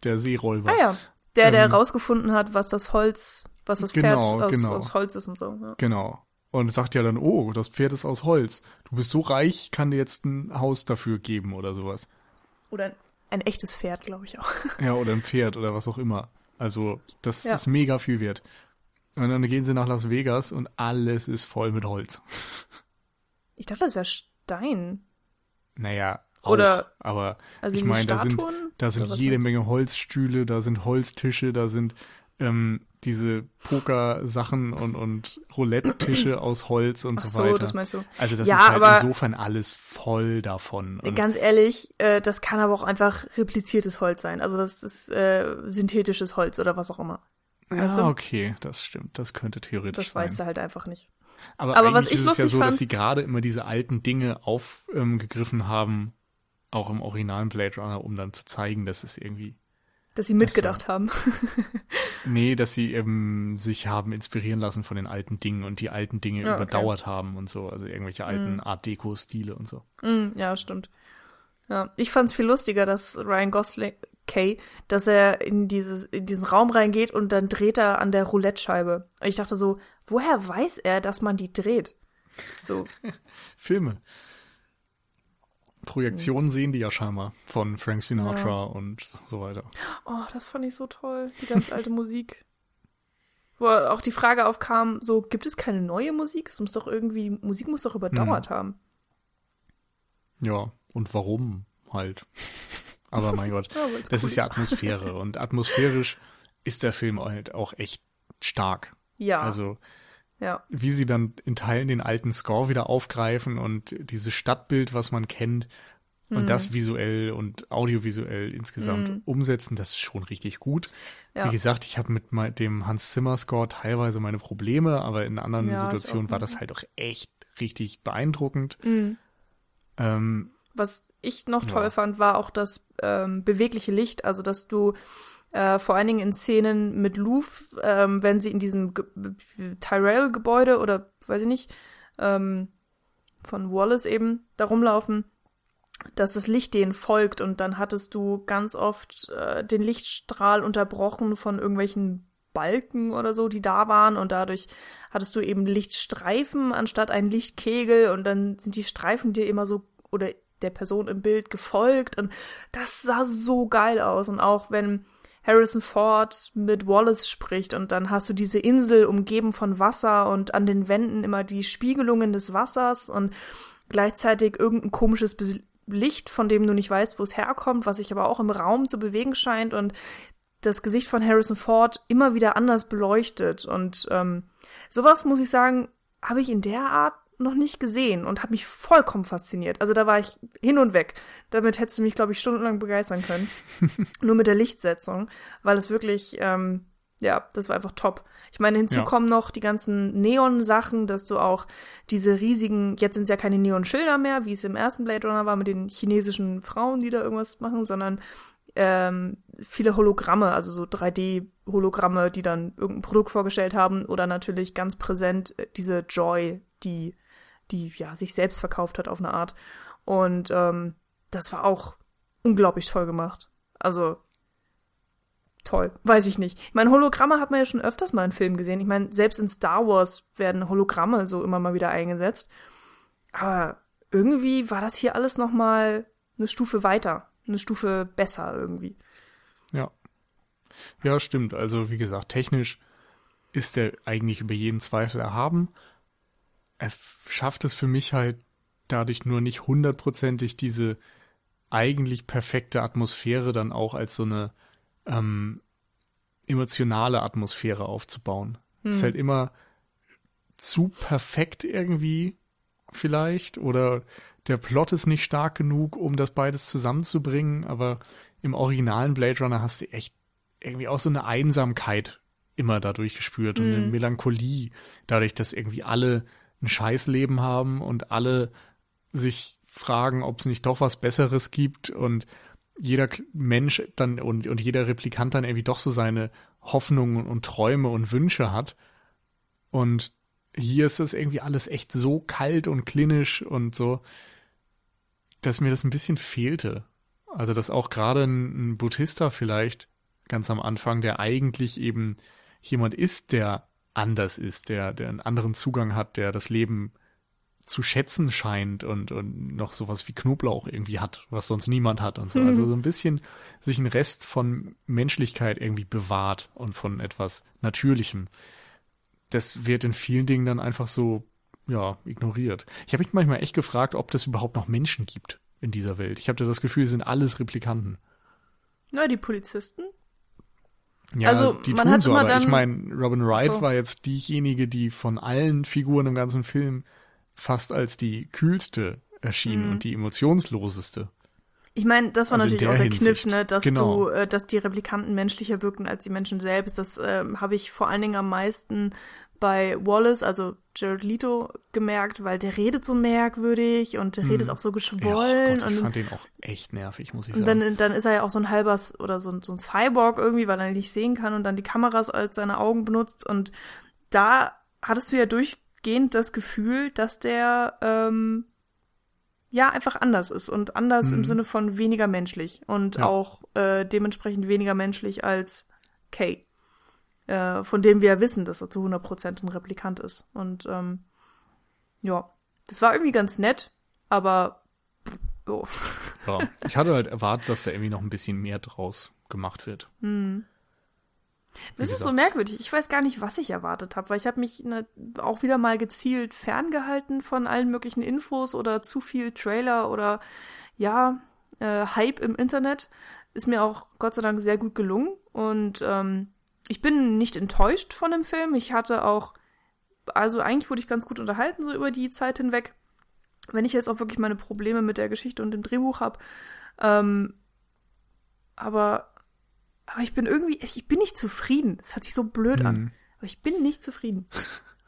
der Seeräuber. Ah ja, der, der Ähm, rausgefunden hat, was das Holz, was das Genau, Pferd aus, genau. aus Holz ist und so. Ja. Genau. Und sagt ja dann, oh, das Pferd ist aus Holz. Du bist so reich, kann dir jetzt ein Haus dafür geben oder sowas. Oder ein, ein echtes Pferd, glaube ich auch. (laughs) Ja, oder ein Pferd oder was auch immer. Also, das Ja. ist mega viel wert. Und dann gehen sie nach Las Vegas und alles ist voll mit Holz. Ich dachte, das wäre Stein. Naja, auch, Oder- aber Also ich meine, da sind, da sind jede? Menge Holzstühle, da sind Holztische, da sind ähm, diese Poker-Sachen und, und Roulette-Tische (clears throat) aus Holz und Ach so so, weiter. das meinst du. also das Ja, ist halt aber- insofern alles voll davon. Und Ganz ehrlich, äh, das kann aber auch einfach repliziertes Holz sein. Also das ist äh, synthetisches Holz oder was auch immer. weißt ja, du? okay, das stimmt. Das könnte theoretisch Das sein. weißt du halt einfach nicht. Aber, Aber was ich ist es ja so, dass fand- sie gerade immer diese alten Dinge aufgegriffen ähm, haben, auch im originalen Blade Runner, um dann zu zeigen, dass es irgendwie, Dass sie mitgedacht haben. (laughs) nee, dass sie eben sich haben inspirieren lassen von den alten Dingen und die alten Dinge Ja, okay. überdauert haben und so, also irgendwelche alten Art Deco-Stile und so. Mm, ja, stimmt. Ja, ich fand's viel lustiger, dass Ryan Gosling, Kay, dass er in, dieses, in diesen Raum reingeht und dann dreht er an der Roulette-Scheibe. Und ich dachte so, woher weiß er, dass man die dreht? So, (laughs) Filme. Projektionen sehen die ja scheinbar von Frank Sinatra Ja. und so weiter. oh, das fand ich so toll, die ganz alte Musik. Wo auch die Frage aufkam, so, gibt es keine neue Musik? Es muss doch irgendwie, Musik muss doch überdauert haben. Ja, und warum halt? Aber mein Gott. (laughs) Ja, Das cool ist ja Atmosphäre und atmosphärisch ist der Film halt auch echt stark. Ja, Also ja. wie sie dann in Teilen den alten Score wieder aufgreifen und dieses Stadtbild, was man kennt, und Mhm. das visuell und audiovisuell insgesamt Mhm. umsetzen, das ist schon richtig gut. Ja. Wie gesagt, ich habe mit dem Hans Zimmer Score teilweise meine Probleme, aber in anderen Ja, Situationen war das halt auch echt richtig beeindruckend. Mhm. Ähm, Was ich noch toll fand, war auch das ähm, bewegliche Licht, also dass du äh, vor allen Dingen in Szenen mit Louvre, ähm, wenn sie in diesem Ge Tyrell-Gebäude oder weiß ich nicht, ähm, von Wallace eben da rumlaufen, dass das Licht denen folgt und dann hattest du ganz oft äh, den Lichtstrahl unterbrochen von irgendwelchen Balken oder so, die da waren und dadurch hattest du eben Lichtstreifen anstatt einen Lichtkegel und dann sind die Streifen dir immer so oder der Person im Bild gefolgt und das sah so geil aus und auch wenn Harrison Ford mit Wallace spricht und dann hast du diese Insel umgeben von Wasser und an den Wänden immer die Spiegelungen des Wassers und gleichzeitig irgendein komisches Be Licht, von dem du nicht weißt, wo es herkommt, was sich aber auch im Raum zu bewegen scheint und das Gesicht von Harrison Ford immer wieder anders beleuchtet. Und ähm, sowas, muss ich sagen, habe ich in der Art noch nicht gesehen und hat mich vollkommen fasziniert. Also da war ich hin und weg. Damit hättest du mich, glaube ich, stundenlang begeistern können. (laughs) Nur mit der Lichtsetzung, weil es wirklich, ähm, ja, das war einfach top. Ich meine, hinzu Ja. kommen noch die ganzen Neon-Sachen, dass du auch diese riesigen, jetzt sind es ja keine Neon-Schilder mehr, wie es im ersten Blade Runner war mit den chinesischen Frauen, die da irgendwas machen, sondern ähm, viele Hologramme, also so 3D-Hologramme, die dann irgendein Produkt vorgestellt haben oder natürlich ganz präsent äh, diese Joy, die, die ja sich selbst verkauft hat auf eine Art. Und ähm, das war auch unglaublich toll gemacht. Also toll, weiß ich nicht. Ich meine, Hologramme hat man ja schon öfters mal in Filmen gesehen. Ich meine, selbst in Star Wars werden Hologramme so immer mal wieder eingesetzt. Aber irgendwie war das hier alles noch mal eine Stufe weiter, eine Stufe besser irgendwie. Ja. Ja, stimmt. Also, wie gesagt, technisch ist er eigentlich über jeden Zweifel erhaben. Er schafft es für mich halt dadurch nur nicht hundertprozentig diese eigentlich perfekte Atmosphäre dann auch als so eine ähm, emotionale Atmosphäre aufzubauen. Ist halt immer zu perfekt irgendwie vielleicht oder der Plot ist nicht stark genug, um das beides zusammenzubringen, aber im originalen Blade Runner hast du echt irgendwie auch so eine Einsamkeit immer dadurch gespürt und eine Mhm. Melancholie, dadurch, dass irgendwie alle ein Scheißleben haben und alle sich fragen, ob es nicht doch was Besseres gibt und jeder Mensch dann und, und jeder Replikant dann irgendwie doch so seine Hoffnungen und Träume und Wünsche hat. Und hier ist es irgendwie alles echt so kalt und klinisch und so, dass mir das ein bisschen fehlte. Also, dass auch gerade ein, ein Buddhista vielleicht ganz am Anfang, der eigentlich eben jemand ist, der anders ist, der, der einen anderen Zugang hat, der das Leben zu schätzen scheint und, und noch sowas wie Knoblauch irgendwie hat, was sonst niemand hat und so. Also so ein bisschen sich einen Rest von Menschlichkeit irgendwie bewahrt und von etwas Natürlichem. Das wird in vielen Dingen dann einfach so, ja, ignoriert. Ich habe mich manchmal echt gefragt, ob das überhaupt noch Menschen gibt in dieser Welt. Ich habe das Gefühl, es sind alles Replikanten. Na, die Polizisten? Ja, Also, die man tun so, aber ich dann- meine, Robin Wright so. war jetzt diejenige, die von allen Figuren im ganzen Film fast als die kühlste erschien Mhm. und die emotionsloseste. Ich meine, das war Also natürlich der auch der Hinsicht. Kniff, ne, dass Genau. du, äh, dass die Replikanten menschlicher wirkten als die Menschen selbst. Das ähm, habe ich vor allen Dingen am meisten bei Wallace, also Jared Leto, gemerkt, weil der redet so merkwürdig und der Mhm. redet auch so Ja, geschwollen Gott, ich und, fand den auch echt nervig, muss ich und sagen. dann, dann ist er ja auch so ein halber oder so, ein- so ein Cyborg irgendwie, weil er nicht sehen kann und dann die Kameras als seine Augen benutzt und da hattest du ja durchgehend das Gefühl, dass der ähm, ja einfach anders ist und anders im Mhm. Sinne von weniger menschlich und Ja. auch äh, dementsprechend weniger menschlich als Kay, äh, von dem wir ja wissen, dass er zu 100% ein Replikant ist und ähm, ja, das war irgendwie ganz nett, aber pff, oh. ja, ich hatte halt erwartet, dass da irgendwie noch ein bisschen mehr draus gemacht wird. Hm. Das ist so merkwürdig. Ich weiß gar nicht, was ich erwartet habe, weil ich habe mich ne, auch wieder mal gezielt ferngehalten von allen möglichen Infos oder zu viel Trailer oder ja, äh, Hype im Internet. Ist mir auch Gott sei Dank sehr gut gelungen und ähm, ich bin nicht enttäuscht von dem Film. Ich hatte auch, also eigentlich wurde ich ganz gut unterhalten so über die Zeit hinweg. Wenn ich jetzt auch wirklich meine Probleme mit der Geschichte und dem Drehbuch habe, ähm, aber aber ich bin irgendwie, ich bin nicht zufrieden. Das hört sich so blöd an. Mhm. Aber ich bin nicht zufrieden. (laughs)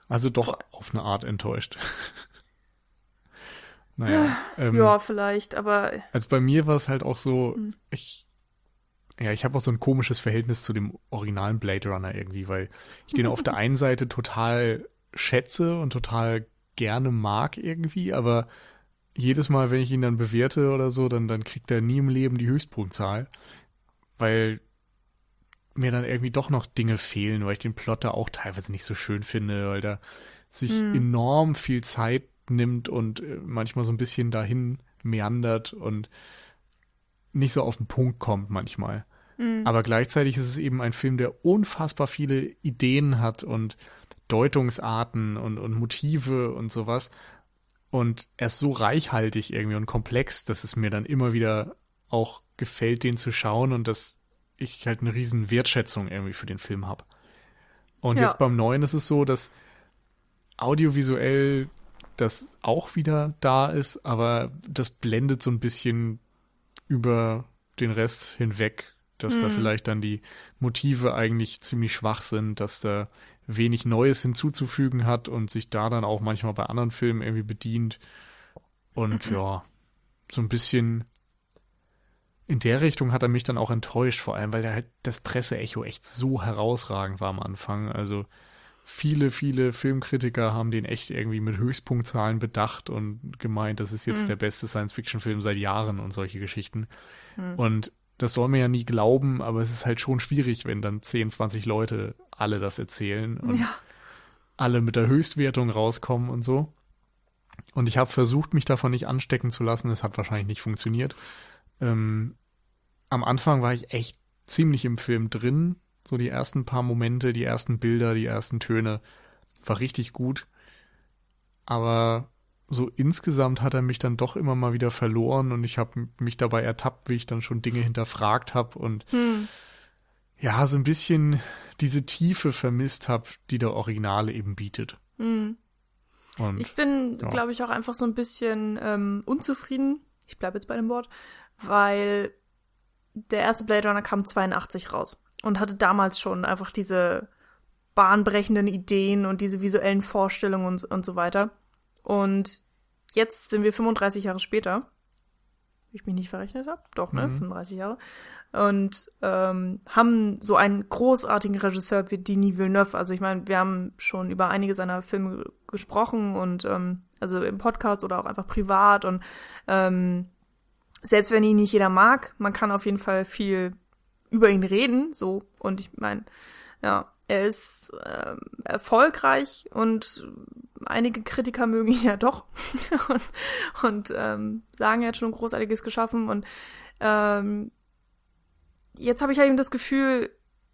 Also doch auf eine Art enttäuscht. (laughs) naja. Ähm, ja, vielleicht, aber Also bei mir war es halt auch so, Mhm. ich, ja, ich habe auch so ein komisches Verhältnis zu dem originalen Blade Runner irgendwie, weil ich den auf der (laughs) einen Seite total schätze und total gerne mag irgendwie, aber jedes Mal, wenn ich ihn dann bewerte oder so, dann, dann kriegt er nie im Leben die Höchstpunktzahl, weil mir dann irgendwie doch noch Dinge fehlen, weil ich den Plot da auch teilweise nicht so schön finde, weil da sich Hm. enorm viel Zeit nimmt und äh, manchmal so ein bisschen dahin meandert und nicht so auf den Punkt kommt manchmal. Mh, Aber gleichzeitig ist es eben ein Film, der unfassbar viele Ideen hat und Deutungsarten und, und Motive und sowas. Und er ist so reichhaltig irgendwie und komplex, dass es mir dann immer wieder auch gefällt, den zu schauen und dass ich halt eine riesen Wertschätzung irgendwie für den Film habe. Und Ja. jetzt beim neuen ist es so, dass audiovisuell das auch wieder da ist, aber das blendet so ein bisschen über den Rest hinweg, dass da Mhm. vielleicht dann die Motive eigentlich ziemlich schwach sind, dass da wenig Neues hinzuzufügen hat und sich da dann auch manchmal bei anderen Filmen irgendwie bedient. Und ja, so ein bisschen in der Richtung hat er mich dann auch enttäuscht, vor allem, weil halt das Presseecho echt so herausragend war am Anfang. Also viele, viele Filmkritiker haben den echt irgendwie mit Höchstpunktzahlen bedacht und gemeint, das ist jetzt Hm. der beste Science-Fiction-Film seit Jahren und solche Geschichten. Hm. Und das soll man ja nie glauben, aber es ist halt schon schwierig, wenn dann 10, 20 Leute alle das erzählen und ja. alle mit der Höchstwertung rauskommen und so. Und ich habe versucht, mich davon nicht anstecken zu lassen. Es hat wahrscheinlich nicht funktioniert. Ähm, am Anfang war ich echt ziemlich im Film drin. So die ersten paar Momente, die ersten Bilder, die ersten Töne. War richtig gut. Aber so insgesamt hat er mich dann doch immer mal wieder verloren und ich habe mich dabei ertappt, wie ich dann schon Dinge hinterfragt habe und Hm. ja, so ein bisschen diese Tiefe vermisst habe, die der Originale eben bietet. Hm. Und Ich bin, ja. glaube ich, auch einfach so ein bisschen ähm, unzufrieden. Ich bleibe jetzt bei dem Wort, weil der erste Blade Runner kam 82 raus und hatte damals schon einfach diese bahnbrechenden Ideen und diese visuellen Vorstellungen und, und so weiter. Und jetzt sind wir 35 Jahre später. Wie ich mich nicht verrechnet habe. Doch, ne? Mhm. 35 Jahre. Und ähm, haben so einen großartigen Regisseur wie Denis Villeneuve. Also ich meine, wir haben schon über einige seiner Filme gesprochen und ähm, also im Podcast oder auch einfach privat und ähm, selbst wenn ihn nicht jeder mag, man kann auf jeden Fall viel über ihn reden, so und ich meine, ja, er ist äh, erfolgreich und einige Kritiker mögen ihn ja doch (laughs) und, und ähm, sagen, er hat schon Großartiges geschaffen und ähm, jetzt habe ich ja eben das Gefühl,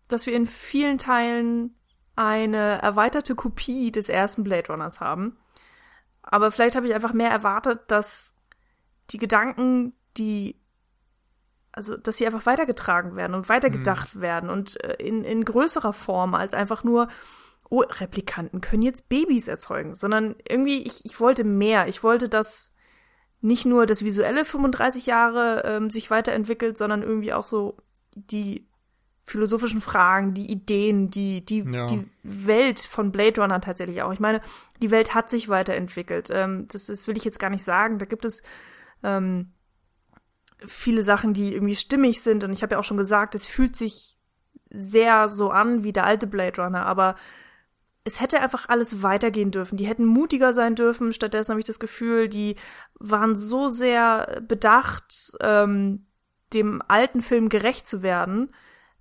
dass wir in vielen Teilen eine erweiterte Kopie des ersten Blade Runners haben. Aber vielleicht habe ich einfach mehr erwartet, dass die Gedanken, die also dass sie einfach weitergetragen werden und weitergedacht mhm. werden und äh, in, in größerer Form als einfach nur, oh, Replikanten können jetzt Babys erzeugen, sondern irgendwie, ich, ich wollte mehr. Ich wollte, dass nicht nur das visuelle 35 Jahre ähm, sich weiterentwickelt, sondern irgendwie auch so die philosophischen Fragen, die Ideen, die, die, ja. die Welt von Blade Runner tatsächlich auch. Ich meine, die Welt hat sich weiterentwickelt. Ähm, das, das will ich jetzt gar nicht sagen. Da gibt es ähm, viele Sachen, die irgendwie stimmig sind. Und ich habe ja auch schon gesagt, es fühlt sich sehr so an wie der alte Blade Runner, aber es hätte einfach alles weitergehen dürfen. Die hätten mutiger sein dürfen. Stattdessen habe ich das Gefühl, die waren so sehr bedacht, ähm, dem alten Film gerecht zu werden,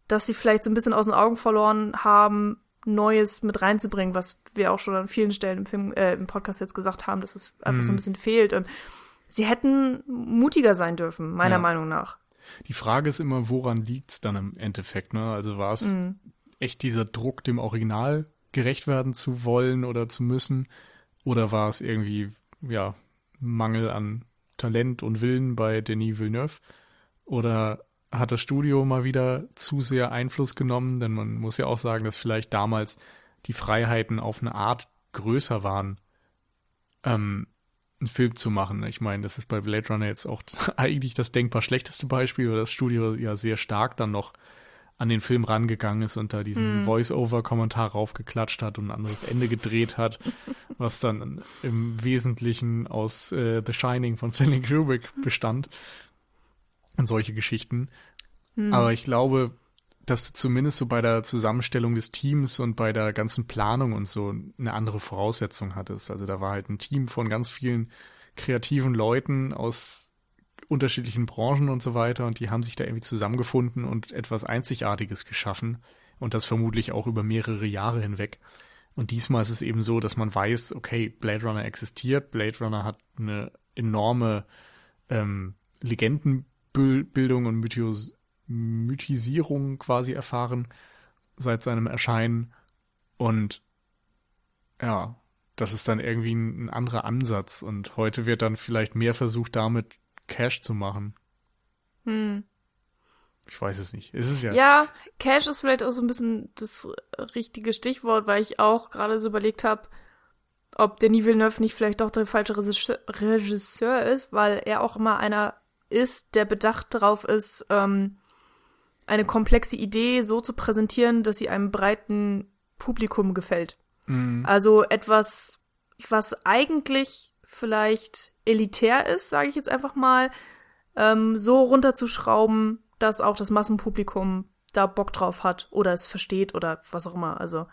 dass sie vielleicht so ein bisschen aus den Augen verloren haben, Neues mit reinzubringen, was wir auch schon an vielen Stellen im Film, äh, im Podcast jetzt gesagt haben, dass es einfach mm. so ein mhm. bisschen fehlt. Und sie hätten mutiger sein dürfen, meiner ja. Meinung nach. Die Frage ist immer, woran liegt's dann im Endeffekt, ne? Also war es mhm. echt dieser Druck, dem Original gerecht werden zu wollen oder zu müssen? Oder war es irgendwie, ja, Mangel an Talent und Willen bei Denis Villeneuve? Oder hat das Studio mal wieder zu sehr Einfluss genommen? Denn man muss ja auch sagen, dass vielleicht damals die Freiheiten auf eine Art größer waren. Ähm, einen Film zu machen. Ich meine, das ist bei Blade Runner jetzt auch (laughs) eigentlich das denkbar schlechteste Beispiel, weil das Studio ja sehr stark dann noch an den Film rangegangen ist und da diesen mm. Voice-Over-Kommentar raufgeklatscht hat und ein anderes Ende gedreht hat, (laughs) was dann im Wesentlichen aus äh, The Shining von Stanley Kubrick bestand und solche Geschichten. Mm. Aber ich glaube, dass du zumindest so bei der Zusammenstellung des Teams und bei der ganzen Planung und so eine andere Voraussetzung hattest. Also da war halt ein Team von ganz vielen kreativen Leuten aus unterschiedlichen Branchen und so weiter und die haben sich da irgendwie zusammengefunden und etwas Einzigartiges geschaffen und das vermutlich auch über mehrere Jahre hinweg. Und diesmal ist es eben so, dass man weiß, okay, Blade Runner existiert, Blade Runner hat eine enorme ähm, Legendenbildung und Mythos Mythisierung quasi erfahren seit seinem Erscheinen. Und ja, das ist dann irgendwie ein, ein, anderer Ansatz. Und heute wird dann vielleicht mehr versucht, damit Cash zu machen. Hm. Ich weiß es nicht. Ist es ja. Ja, Cash ist vielleicht auch so ein bisschen das richtige Stichwort, weil ich auch gerade so überlegt habe, ob Denis Villeneuve nicht vielleicht doch der falsche Regisseur ist, weil er auch immer einer ist, der bedacht darauf ist, ähm, eine komplexe Idee so zu präsentieren, dass sie einem breiten Publikum gefällt. Mhm. Also etwas, was eigentlich vielleicht elitär ist, sage ich jetzt einfach mal, ähm, so runterzuschrauben, dass auch das Massenpublikum da Bock drauf hat oder es versteht oder was auch immer. Also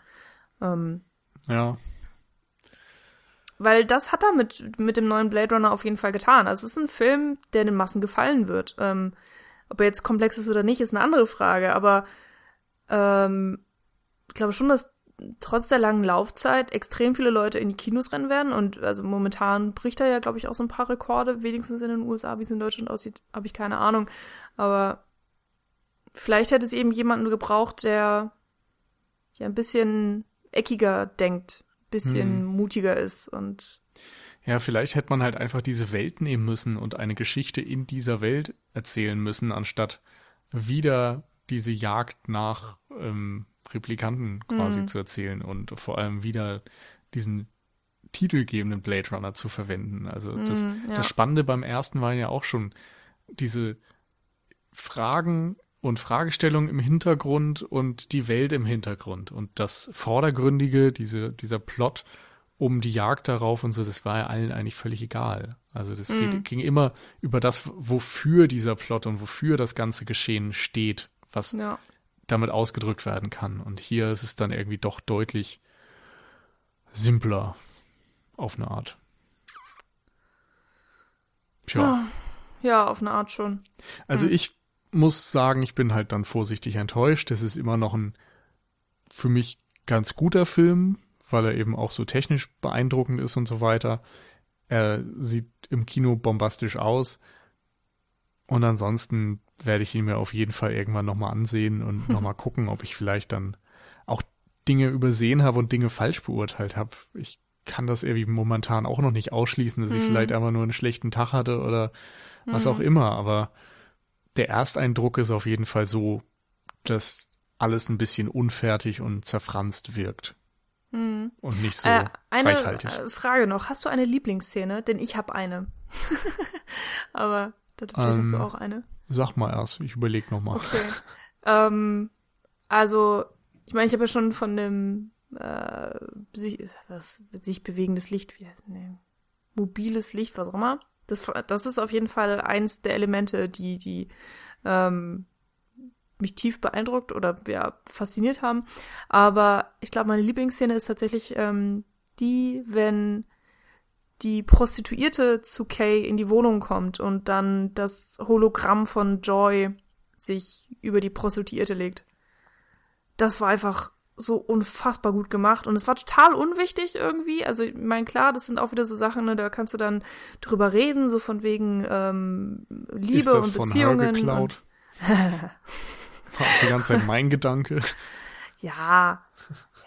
ähm, ja. Weil das hat er mit, mit dem neuen Blade Runner auf jeden Fall getan. Also es ist ein Film, der den Massen gefallen wird. Ähm, ob er jetzt komplex ist oder nicht, ist eine andere Frage. Aber ähm, ich glaube schon, dass trotz der langen Laufzeit extrem viele Leute in die Kinos rennen werden. Und also momentan bricht er ja, glaube ich, auch so ein paar Rekorde, wenigstens in den USA, wie es in Deutschland aussieht, habe ich keine Ahnung. Aber vielleicht hätte es eben jemanden gebraucht, der ja ein bisschen eckiger denkt, bisschen hm. mutiger ist und ja, vielleicht hätte man halt einfach diese Welt nehmen müssen und eine Geschichte in dieser Welt erzählen müssen, anstatt wieder diese Jagd nach ähm, Replikanten quasi mhm. zu erzählen und vor allem wieder diesen titelgebenden Blade Runner zu verwenden. Also das, mhm, ja. das Spannende beim ersten war ja auch schon diese Fragen und Fragestellungen im Hintergrund und die Welt im Hintergrund. Und das Vordergründige, diese, dieser Plot um die Jagd darauf und so, das war ja allen eigentlich völlig egal. Also das geht, Mhm. ging immer über das, wofür dieser Plot und wofür das ganze Geschehen steht, was Ja. damit ausgedrückt werden kann. Und hier ist es dann irgendwie doch deutlich simpler auf eine Art. Tja, Ja, auf eine Art schon. also hm. ich muss sagen, ich bin halt dann vorsichtig enttäuscht. Das ist immer noch ein für mich ganz guter Film, weil er eben auch so technisch beeindruckend ist und so weiter. Er sieht im Kino bombastisch aus. Und ansonsten werde ich ihn mir auf jeden Fall irgendwann nochmal ansehen und nochmal (laughs) gucken, ob ich vielleicht dann auch Dinge übersehen habe und Dinge falsch beurteilt habe. Ich kann das irgendwie momentan auch noch nicht ausschließen, dass ich Hm. vielleicht einfach nur einen schlechten Tag hatte oder was Hm. auch immer. Aber der Ersteindruck ist auf jeden Fall so, dass alles ein bisschen unfertig und zerfranst wirkt Mhm. und nicht so äh, eine reichhaltig. äh, Frage noch. Hast du eine Lieblingsszene? Denn ich habe eine. (laughs) Aber da vielleicht hast du Ähm, auch eine. Sag mal erst, ich überlege nochmal. Okay. ähm, also, ich meine, ich habe ja schon von dem äh, sich, was, sich bewegendes Licht, wie heißt nee, mobiles Licht, was auch immer. Das, das ist auf jeden Fall eins der Elemente, die, die ähm, mich tief beeindruckt oder ja, fasziniert haben. Aber ich glaube, meine Lieblingsszene ist tatsächlich ähm, die, wenn die Prostituierte zu Kay in die Wohnung kommt und dann das Hologramm von Joy sich über die Prostituierte legt. Das war einfach so unfassbar gut gemacht und es war total unwichtig irgendwie. Also ich meine, klar, das sind auch wieder so Sachen, ne, da kannst du dann drüber reden, so von wegen ähm, Liebe ist das und von Beziehungen. Her geklaut? (laughs) War die ganze Zeit mein Gedanke. (laughs) Ja,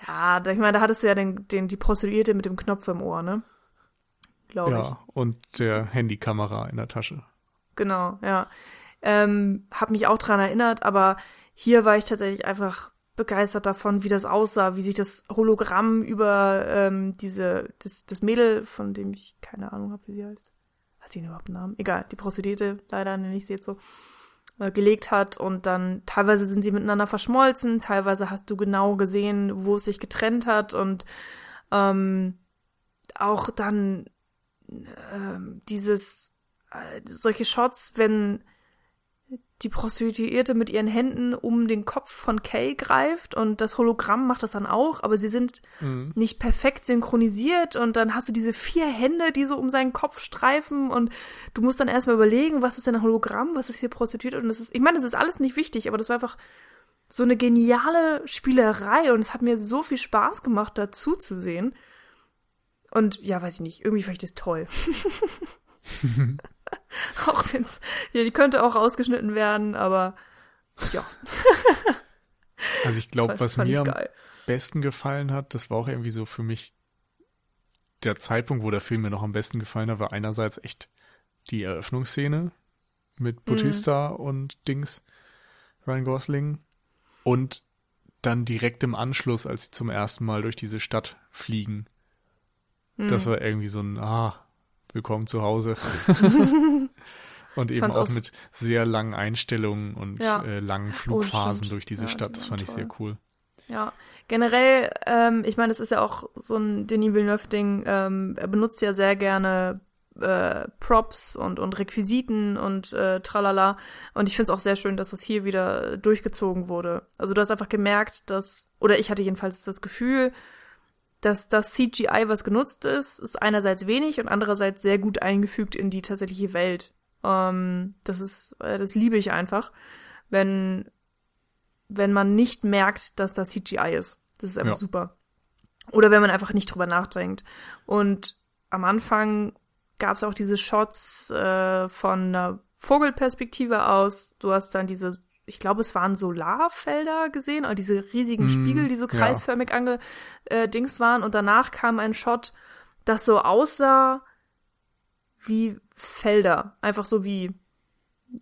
ja, ich meine, da hattest du ja den, den, die Prostituierte mit dem Knopf im Ohr, ne? Glaube ich. Ja, und der Handykamera in der Tasche. Genau, ja. Ähm, hab mich auch dran erinnert, aber hier war ich tatsächlich einfach begeistert davon, wie das aussah, wie sich das Hologramm über ähm, diese, das, das Mädel, von dem ich keine Ahnung habe, wie sie heißt. Hat sie überhaupt einen Namen? Egal, die Prostituierte, leider nenne ich sie jetzt so, gelegt hat und dann teilweise sind sie miteinander verschmolzen, teilweise hast du genau gesehen, wo es sich getrennt hat und ähm, auch dann ähm, dieses äh, solche Shots, wenn die Prostituierte mit ihren Händen um den Kopf von Kay greift und das Hologramm macht das dann auch, aber sie sind Mhm. nicht perfekt synchronisiert und dann hast du diese vier Hände, die so um seinen Kopf streifen und du musst dann erstmal überlegen, was ist denn ein Hologramm, was ist hier Prostituierte und das ist, ich meine, das ist alles nicht wichtig, aber das war einfach so eine geniale Spielerei und es hat mir so viel Spaß gemacht, dazu zu sehen. Und ja, weiß ich nicht, irgendwie fand ich das toll. (laughs) (laughs) (laughs) auch wenn's, ja, die könnte auch rausgeschnitten werden, aber ja, Also ich glaube, was mir am besten gefallen hat, das war auch irgendwie so für mich der Zeitpunkt, wo der Film mir noch am besten gefallen hat, war einerseits echt die Eröffnungsszene mit Bautista und Dings, Ryan Gosling. Und dann direkt im Anschluss, als sie zum ersten Mal durch diese Stadt fliegen. Das Mhm. war irgendwie so ein, ah, willkommen zu Hause. (laughs) und eben auch mit sehr langen Einstellungen und Ja. äh, langen Oh, Flugphasen stimmt. durch diese Ja, Stadt. Das fand ich sehr toll. cool. Ja, generell, ähm, ich meine, es ist ja auch so ein Denis Villeneuve-Ding, ähm, er benutzt ja sehr gerne äh, Props und, und Requisiten und äh, tralala. Und ich finde es auch sehr schön, dass das hier wieder durchgezogen wurde. Also du hast einfach gemerkt, dass, oder ich hatte jedenfalls das Gefühl, dass das CGI, was genutzt ist, ist einerseits wenig und andererseits sehr gut eingefügt in die tatsächliche Welt. Ähm, das ist, äh, das liebe ich einfach, wenn wenn man nicht merkt, dass das CGI ist. Das ist einfach Ja. super. Oder wenn man einfach nicht drüber nachdenkt. Und am Anfang gab es auch diese Shots äh, von einer Vogelperspektive aus. Du hast dann diese, ich glaube, es waren Solarfelder gesehen, oder diese riesigen Mm, Spiegel, die so ja. kreisförmig ange äh, Dings waren. Und danach kam ein Shot, das so aussah wie Felder. Einfach so wie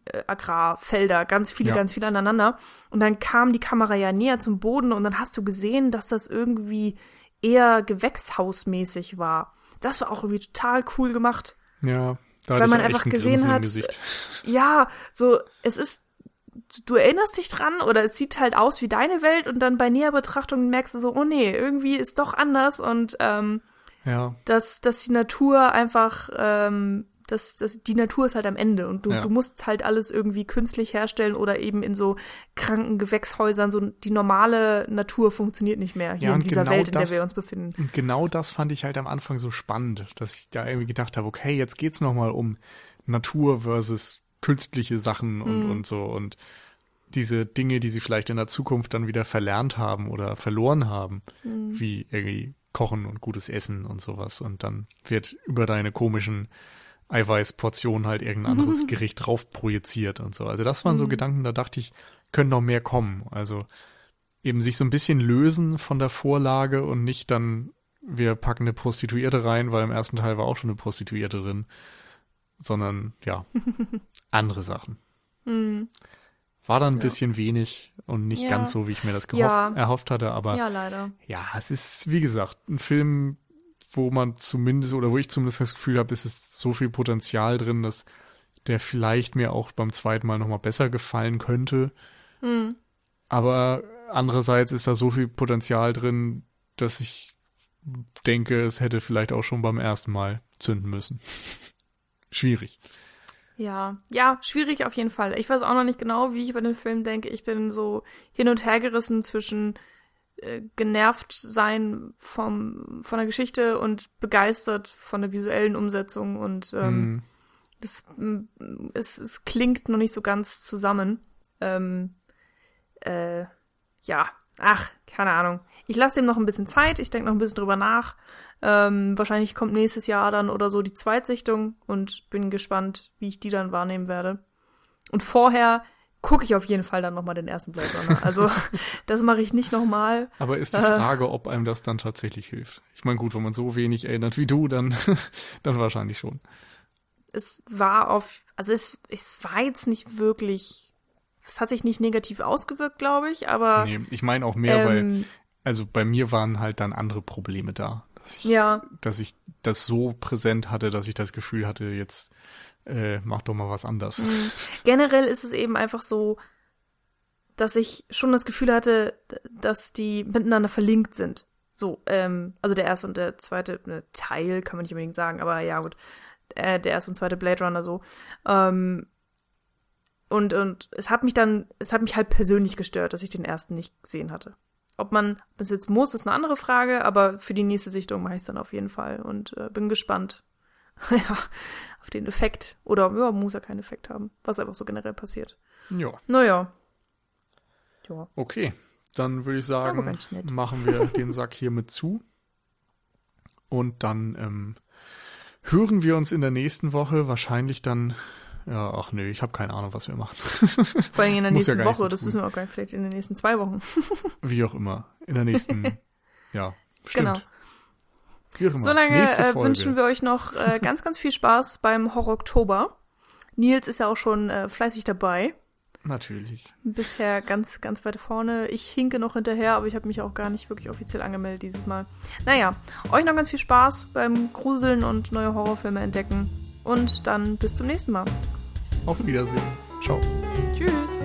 äh, Agrarfelder, ganz viele, Ja. ganz viele aneinander. Und dann kam die Kamera ja näher zum Boden und dann hast du gesehen, dass das irgendwie eher gewächshausmäßig war. Das war auch irgendwie total cool gemacht. Ja, da Weil man einfach ein gesehen Grinsen hat. Ja, so, es ist du erinnerst dich dran oder es sieht halt aus wie deine Welt und dann bei näher Betrachtung merkst du so, oh nee, irgendwie ist doch anders und ähm, ja. dass, dass die Natur einfach ähm, das, das, die Natur ist halt am Ende und du, ja. du musst halt alles irgendwie künstlich herstellen oder eben in so kranken Gewächshäusern. So die normale Natur funktioniert nicht mehr hier ja, in dieser genau Welt, in das, der wir uns befinden. Und genau das fand ich halt am Anfang so spannend, dass ich da irgendwie gedacht habe, okay, jetzt geht's nochmal um Natur versus künstliche Sachen und, mhm. und so und diese Dinge, die sie vielleicht in der Zukunft dann wieder verlernt haben oder verloren haben, mhm. wie irgendwie Kochen und gutes Essen und sowas. Und dann wird über deine komischen Eiweißportion halt irgendein anderes (laughs) Gericht drauf projiziert und so. Also das waren so mhm. Gedanken, da dachte ich, können noch mehr kommen. Also eben sich so ein bisschen lösen von der Vorlage und nicht dann, wir packen eine Prostituierte rein, weil im ersten Teil war auch schon eine Prostituierte drin, sondern ja, (laughs) andere Sachen. Mhm. War dann ein ja. bisschen wenig und nicht ja. ganz so, wie ich mir das gehofft, ja. erhofft hatte, aber ja, leider. Ja, es ist, wie gesagt, ein Film, wo man zumindest, oder wo ich zumindest das Gefühl habe, ist es so viel Potenzial drin, dass der vielleicht mir auch beim zweiten Mal nochmal besser gefallen könnte. Mhm. Aber andererseits ist da so viel Potenzial drin, dass ich denke, es hätte vielleicht auch schon beim ersten Mal zünden müssen. (laughs) Schwierig. Ja, ja, schwierig auf jeden Fall. Ich weiß auch noch nicht genau, wie ich über den Film denke. Ich bin so hin und her gerissen zwischen äh, genervt sein vom, von der Geschichte und begeistert von der visuellen Umsetzung und ähm, mm. das es, es klingt noch nicht so ganz zusammen. Ähm, äh, ja, ach, keine Ahnung. Ich lasse dem noch ein bisschen Zeit, ich denke noch ein bisschen drüber nach. Ähm, wahrscheinlich kommt nächstes Jahr dann oder so die Zweitsichtung und bin gespannt, wie ich die dann wahrnehmen werde. Und vorher gucke ich auf jeden Fall dann nochmal den ersten Blade Runner. Also (laughs) das mache ich nicht nochmal. Aber ist die äh, Frage, ob einem das dann tatsächlich hilft. Ich meine, gut, wenn man so wenig erinnert wie du, dann, (laughs) dann wahrscheinlich schon. Es war auf, also es, es war jetzt nicht wirklich, es hat sich nicht negativ ausgewirkt, glaube ich, aber. Nee, ich meine auch mehr, ähm, weil, also bei mir waren halt dann andere Probleme da. Dass ich, ja. Dass ich das so präsent hatte, dass ich das Gefühl hatte, jetzt äh, mach doch mal was anders. Mhm. Generell ist es eben einfach so, dass ich schon das Gefühl hatte, dass die miteinander verlinkt sind. So, ähm, also der erste und der zweite ne, Teil kann man nicht unbedingt sagen, aber ja gut, äh, der erste und zweite Blade Runner so. Ähm, und, und es hat mich dann, es hat mich halt persönlich gestört, dass ich den ersten nicht gesehen hatte. Ob man das jetzt muss, ist eine andere Frage, aber für die nächste Sichtung mache ich es dann auf jeden Fall und äh, bin gespannt, (laughs) ja, auf den Effekt. Oder ja, muss ja keinen Effekt haben, was einfach so generell passiert. Ja. Naja. Ja. Okay, dann würde ich sagen, machen wir (laughs) den Sack hiermit zu. Und dann ähm, hören wir uns in der nächsten Woche wahrscheinlich dann. Ja, ach nö, ich habe keine Ahnung, was wir machen. (laughs) Vor allem in der nächsten ja Woche, das wissen wir auch gar nicht, vielleicht in den nächsten zwei Wochen. (laughs) Wie auch immer. In der nächsten, (laughs) ja, stimmt. Genau. Solange äh, wünschen wir euch noch äh, ganz, ganz viel Spaß beim Horror Oktober. Nils ist ja auch schon äh, fleißig dabei. Natürlich. Bisher ganz, ganz weit vorne. Ich hinke noch hinterher, aber ich habe mich auch gar nicht wirklich offiziell angemeldet dieses Mal. Naja, euch noch ganz viel Spaß beim Gruseln und neue Horrorfilme entdecken. Und dann bis zum nächsten Mal. Auf Wiedersehen. Ciao. Tschüss.